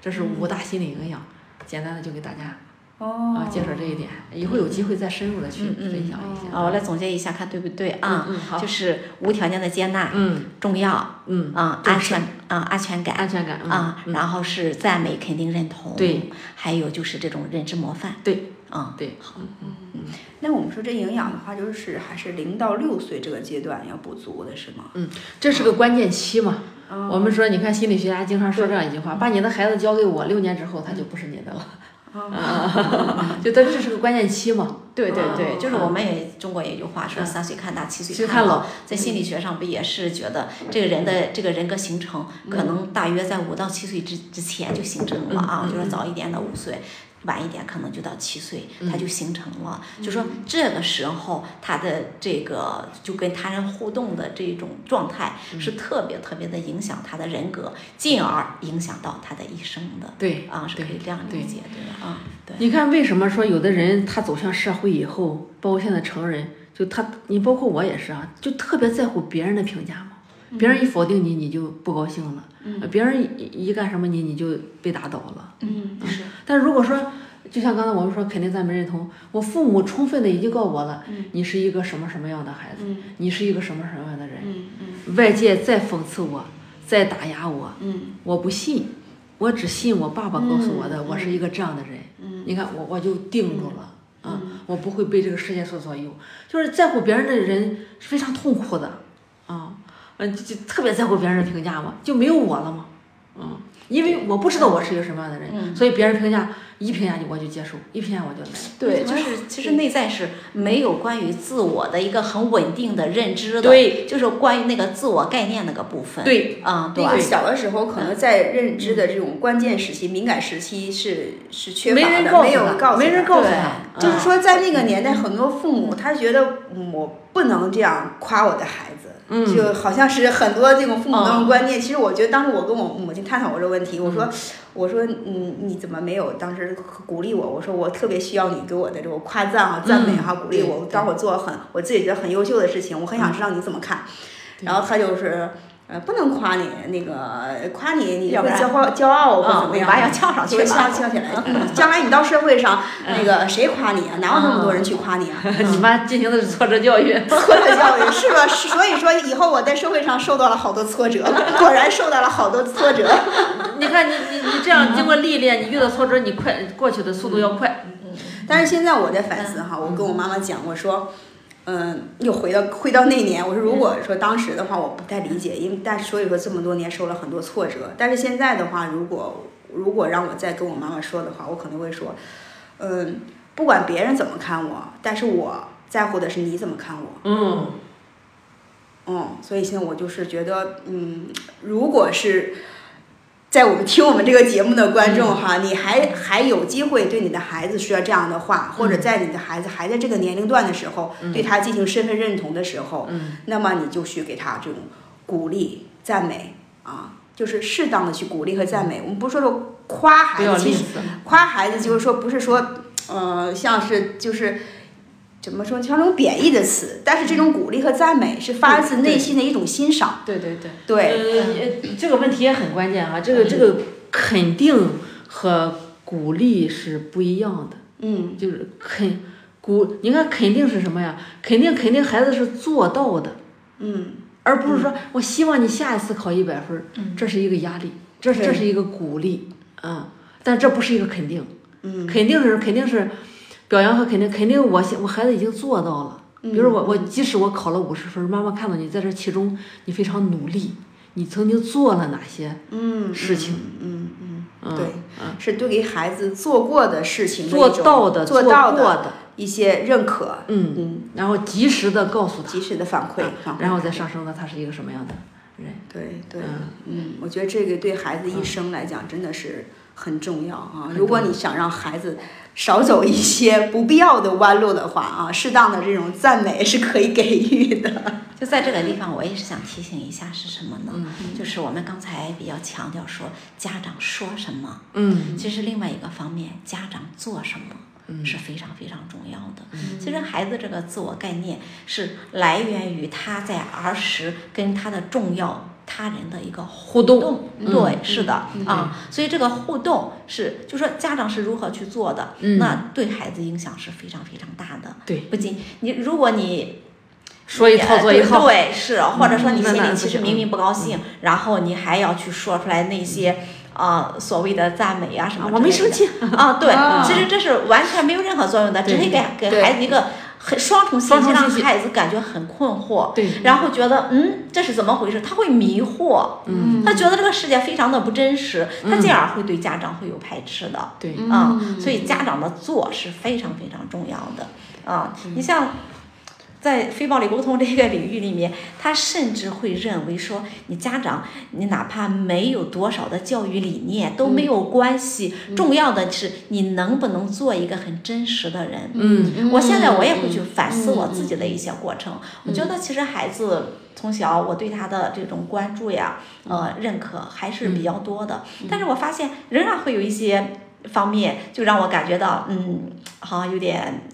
这是五大心理营养，简单的就给大家哦啊，介绍这一点，以后有机会再深入的去嗯嗯分享一下。啊，我来总结一下，看对不对啊？嗯嗯好就是无条件的接纳，嗯重要，嗯啊，安全啊，安全感安全感嗯啊，嗯然后是赞美、肯定、认同，对，还有就是这种认知模范，对啊，对，好，嗯那我们说这营养的话，就是还是零到六岁这个阶段要补足的是吗？嗯，这是个关键期嘛。哦我们说，你看心理学家经常说这样一句话：把你的孩子交给我，六年之后他就不是你的了。啊，就他这是个关键期嘛。对对对，哦就是我们也中国有一句话说三岁看大，七岁看老，在心理学上不也是觉得这个人的这个人格形成，可能大约在五到七岁之之前就形成了啊，就是早一点的五岁。晚一点可能就到七岁，他就形成了。就说这个时候他的这个就跟他人互动的这种状态是特别特别的影响他的人格，进而影响到他的一生的。对啊，是可以这样理解，对吧？啊，对。你看，为什么说有的人他走向社会以后，包括现在成人，就他，你包括我也是啊，就特别在乎别人的评价嘛。别人一否定你，你就不高兴了；呃别人一一干什么你，你就被打倒了。嗯，是。但如果说，就像刚才我们说，肯定赞美认同，我父母充分的已经告诉我了，你是一个什么什么样的孩子，你是一个什么什么样的人。外界再讽刺我，再打压我，我不信，我只信我爸爸告诉我的，我是一个这样的人。你看我我就定住了。啊，我不会被这个世界所左右。就是在乎别人的人是非常痛苦的，啊，嗯，就就特别在乎别人的评价嘛，就没有我了嘛，嗯，因为我不知道我是一个什么样的人，所以别人评价一评价你我就接受，一评价我就来。对，就是其实内在是没有关于自我的一个很稳定的认知的，对，就是关于那个自我概念那个部分，对，啊，对那个小的时候，可能在认知的这种关键时期、敏感时期是是缺乏没人的，没有告诉他没人告诉他，就是啊说，在那个年代，很多父母他觉得嗯我不能这样夸我的孩子，嗯就好像是很多这种父母的这种嗯观念。其实我觉得当时我跟我母亲探讨过这个问题，我说我说嗯你怎么没有当时鼓励我？我说我特别需要你给我的这种夸赞啊、赞美哈、鼓励我。当我做很我自己觉得很优秀的事情，我很想知道你怎么看。然后他就是。呃，不能夸你，那个夸你，你会要不然骄傲骄傲或啊怎么样？尾巴要翘上去翘 翘起来。嗯将来你到社会上，那个谁夸你啊？哪有那么多人去夸你啊？你妈进行的是挫折教育，挫折教育是吧？所以说以后我在社会上受到了好多挫折，果然受到了好多挫折。你看你你你这样经过历练，你遇到挫折，你快过去的速度要快。但是现在我在反思哈，我跟我妈妈讲，我说。嗯，又回到回到那年，我说如果说当时的话，我不太理解，因为但所以说这么多年受了很多挫折。但是现在的话，如果如果让我再跟我妈妈说的话，我可能会说，嗯，不管别人怎么看我，但是我在乎的是你怎么看我。嗯，嗯，所以现在我就是觉得，嗯，如果是在我们听我们这个节目的观众哈，你还还有机会对你的孩子说这样的话，或者在你的孩子还在这个年龄段的时候，对他进行身份认同的时候，嗯那么你就去给他这种鼓励、赞美啊，就是适当的去鼓励和赞美。我们不是说说夸孩子。夸孩子就是说不是说，呃，像是就是。怎么说？像这种贬义的词，但是这种鼓励和赞美是发自内心的一种欣赏。对对对，对，呃，这个问题也很关键哈，这个这个肯定和鼓励是不一样的，嗯就是肯鼓，你看肯定是什么呀？肯定肯定孩子是做到的，嗯而不是说我希望你下一次考一百分儿，这是一个压力，这是这是一个鼓励嗯，但这不是一个肯定，嗯肯定是肯定是表扬和肯定，肯定我现我孩子已经做到了。比如我我即使我考了五十分儿，妈妈看到你在这其中你非常努力，你曾经做了哪些嗯，事情？嗯嗯，嗯对，嗯。是对给孩子做过的事情做到的做到过的。一些认可，嗯，嗯，然后及时的告诉他，及时的反馈，然后再上升到他是一个什么样的人。对对，嗯。嗯，我觉得这个对孩子一生来讲真的是很重要啊。如果你想让孩子少走一些不必要的弯路的话啊，适当的这种赞美是可以给予的。就在这个地方，我也是想提醒一下是什么呢？嗯就是我们刚才比较强调说家长说什么，嗯其实另外一个方面，家长做什么。嗯是非常非常重要的。其实孩子这个自我概念是来源于他在儿时跟他的重要他人的一个互动。对，是的啊，所以这个互动是，就说家长是如何去做的，那对孩子影响是非常非常大的。对，不仅你如果你说一套做一套，对，是，或者说你心里其实明明不高兴，然后你还要去说出来那些啊所谓的赞美啊什么，我没生气。啊，对，其实这是完全没有任何作用的，只是给给孩子一个。很双重信息让孩子感觉很困惑，对，然后觉得嗯这是怎么回事？他会迷惑，嗯，他觉得这个世界非常的不真实，他进而会对家长会有排斥的，对，啊，所以家长的做是非常非常重要的，啊，你像。在非暴力沟通这个领域里面，他甚至会认为说，你家长，你哪怕没有多少的教育理念都没有关系，重要的是你能不能做一个很真实的人。嗯，我现在我也会去反思我自己的一些过程。我觉得其实孩子从小我对他的这种关注呀，呃，认可还是比较多的。但是我发现仍然会有一些方面，就让我感觉到，嗯，好像有点。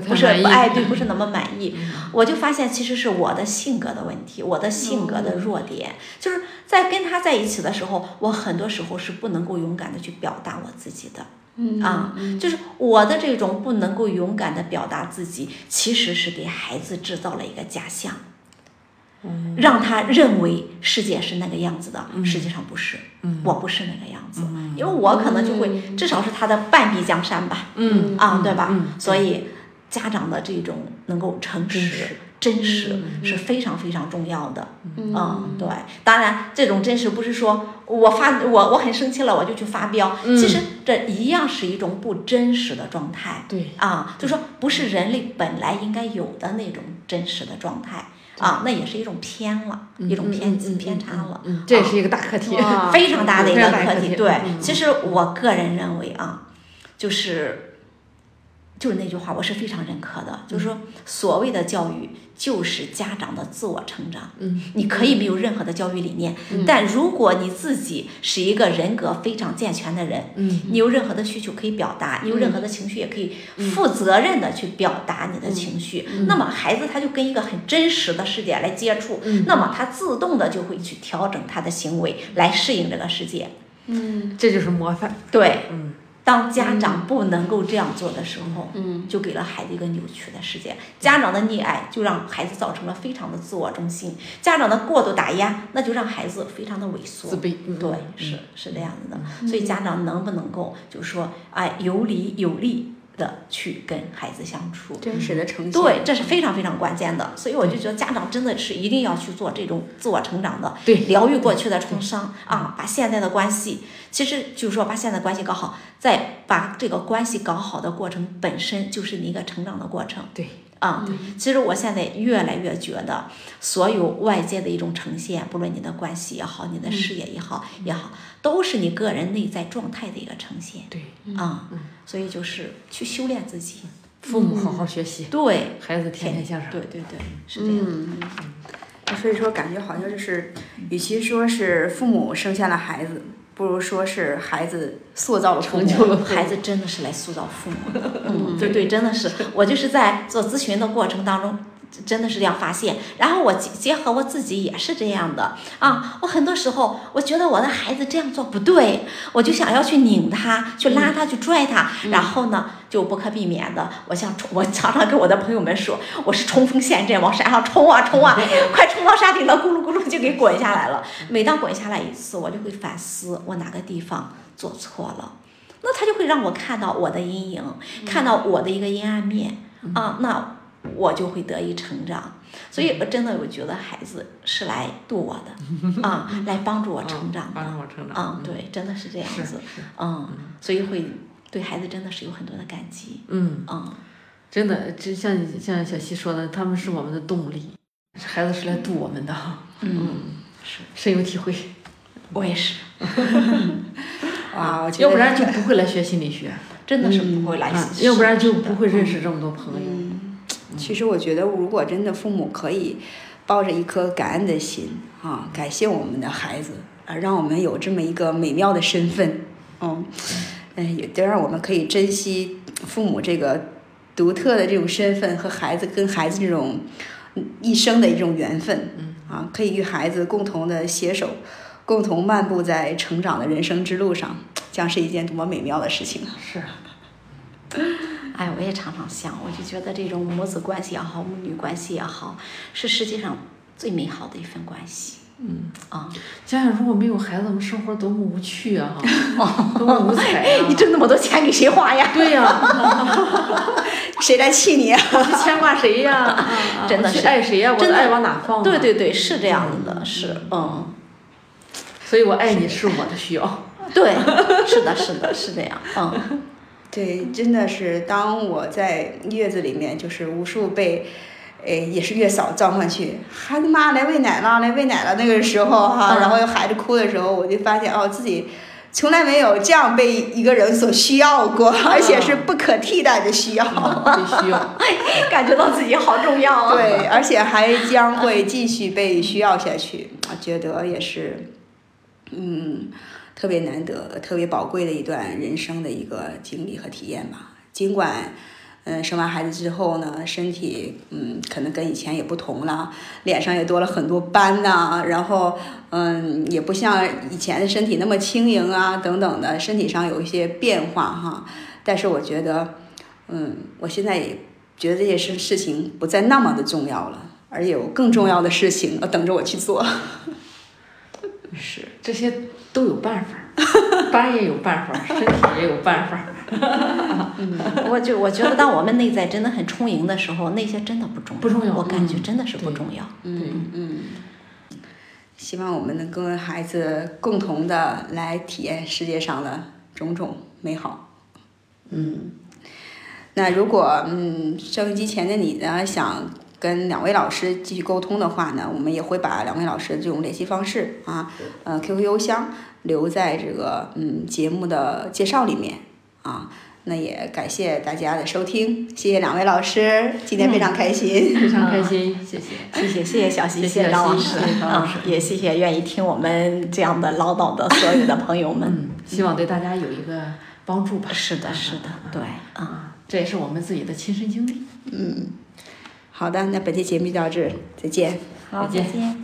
不是不哎，对，不是那么满意。我就发现，其实是我的性格的问题，我的性格的弱点，就是在跟他在一起的时候，我很多时候是不能够勇敢的去表达我自己的。嗯啊，就是我的这种不能够勇敢的表达自己，其实是给孩子制造了一个假象，让他认为世界是那个样子的，实际上不是，我不是那个样子，因为我可能就会至少是他的半壁江山吧。嗯啊，对吧？所以。家长的这种能够诚实、真实是非常非常重要的。嗯，对。当然，这种真实不是说我发我我很生气了我就去发飙，其实这一样是一种不真实的状态。对啊，就说不是人类本来应该有的那种真实的状态啊，那也是一种偏了，一种偏偏差了。这也是一个大课题，非常大的一个课题。对，其实我个人认为啊，就是。就是那句话，我是非常认可的。就是说，所谓的教育就是家长的自我成长。嗯，你可以没有任何的教育理念，但如果你自己是一个人格非常健全的人，嗯，你有任何的需求可以表达，你有任何的情绪也可以负责任的去表达你的情绪。那么孩子他就跟一个很真实的世界来接触，那么他自动的就会去调整他的行为来适应这个世界。嗯，这就是模范。对，嗯。当家长不能够这样做的时候，嗯，就给了孩子一个扭曲的世界。家长的溺爱就让孩子造成了非常的自我中心，家长的过度打压，那就让孩子非常的萎缩、自卑。对，是是这样子的。所以家长能不能够，就是说，哎，有理有利。的去跟孩子相处，真实的呈现，对，这是非常非常关键的。所以我就觉得家长真的是一定要去做这种自我成长的，对，疗愈过去的创伤啊，把现在的关系，其实就是说把现在关系搞好，再把这个关系搞好的过程本身就是你一个成长的过程，对。啊，其实我现在越来越觉得，所有外界的一种呈现，不论你的关系也好，你的事业也好也好，都是你个人内在状态的一个呈现。对，啊，所以就是去修炼自己，父母好好学习，对孩子天天向上。对对对，是这样。嗯，所以说感觉好像就是，与其说是父母生下了孩子。不如说是孩子塑造了成就了孩子，真的是来塑造父母的。嗯，对对，真的是。我就是在做咨询的过程当中。真的是这样发现，然后我结结合我自己也是这样的啊。我很多时候我觉得我的孩子这样做不对，我就想要去拧他，去拉他，去拽他，然后呢就不可避免的，我想冲，我常常跟我的朋友们说，我是冲锋陷阵，往山上冲啊冲啊，快冲到山顶了，咕噜咕噜就给滚下来了。每当滚下来一次，我就会反思我哪个地方做错了，那他就会让我看到我的阴影，看到我的一个阴暗面啊，那。我就会得以成长，所以我真的我觉得孩子是来度我的啊，来帮助我成长的，帮助我成长。嗯，对，真的是这样子。嗯，所以会对孩子真的是有很多的感激。嗯嗯，真的，就像像小西说的，他们是我们的动力，孩子是来度我们的。嗯，是深有体会。我也是。啊，要不然就不会来学心理学，真的是不会来。要不然就不会认识这么多朋友。其实我觉得，如果真的父母可以抱着一颗感恩的心啊，感谢我们的孩子啊，让我们有这么一个美妙的身份，嗯，嗯，也得让我们可以珍惜父母这个独特的这种身份和孩子跟孩子这种一生的一种缘分，嗯。啊，可以与孩子共同的携手，共同漫步在成长的人生之路上，将是一件多么美妙的事情啊！是啊，哎，我也常常想，我就觉得这种母子关系也好，母女关系也好，是世界上最美好的一份关系。嗯，啊，想想如果没有孩子，我们生活多么无趣啊！哈，多么无彩啊！你挣那么多钱给谁花呀？对呀、谁来气你去牵挂谁呀、啊？真的是爱谁呀、我的的爱往哪放、啊？对对对，是这样子的，是，嗯，所以我爱你是我的需要。对，是的，是的，是这样，嗯，对，真的是当我在月子里面，就是无数被。诶，也是月嫂召唤去，孩子妈来喂奶了，来喂奶了。那个时候哈，然后有孩子哭的时候，我就发现哦，自己从来没有这样被一个人所需要过，而且是不可替代的需要。被需要，感觉到自己好重要啊。对，而且还将会继续被需要下去，我觉得也是，嗯，特别难得、特别宝贵的一段人生的一个经历和体验吧。尽管。嗯，生完孩子之后呢，身体嗯，可能跟以前也不同了，脸上也多了很多斑呐、然后嗯，也不像以前的身体那么轻盈啊，等等的，身体上有一些变化哈。但是我觉得，嗯，我现在也觉得这些事事情不再那么的重要了，而有更重要的事情等着我去做。是这些都有办法，斑也有办法，身体也有办法。嗯，我就我觉得，当我们内在真的很充盈的时候，那些真的不重要，不重要我感觉嗯真的是不重要。嗯嗯，希望我们能跟孩子共同的来体验世界上的种种美好。嗯，那如果嗯收音机前的你呢，想跟两位老师继续沟通的话呢，我们也会把两位老师的这种联系方式啊，呃 QQ 邮箱留在这个嗯节目的介绍里面啊。那也感谢大家的收听，谢谢两位老师，今天非常开心。非常开心，谢谢。谢谢谢谢小溪，谢谢谢张老师谢谢张老师啊，也谢谢愿意听我们这样的唠叨的所有的朋友们。嗯，希望对大家有一个帮助吧。是的，是的，对，啊。啊，这也是我们自己的亲身经历。嗯，好的，那本期节目就到这，再见。好，再见再见。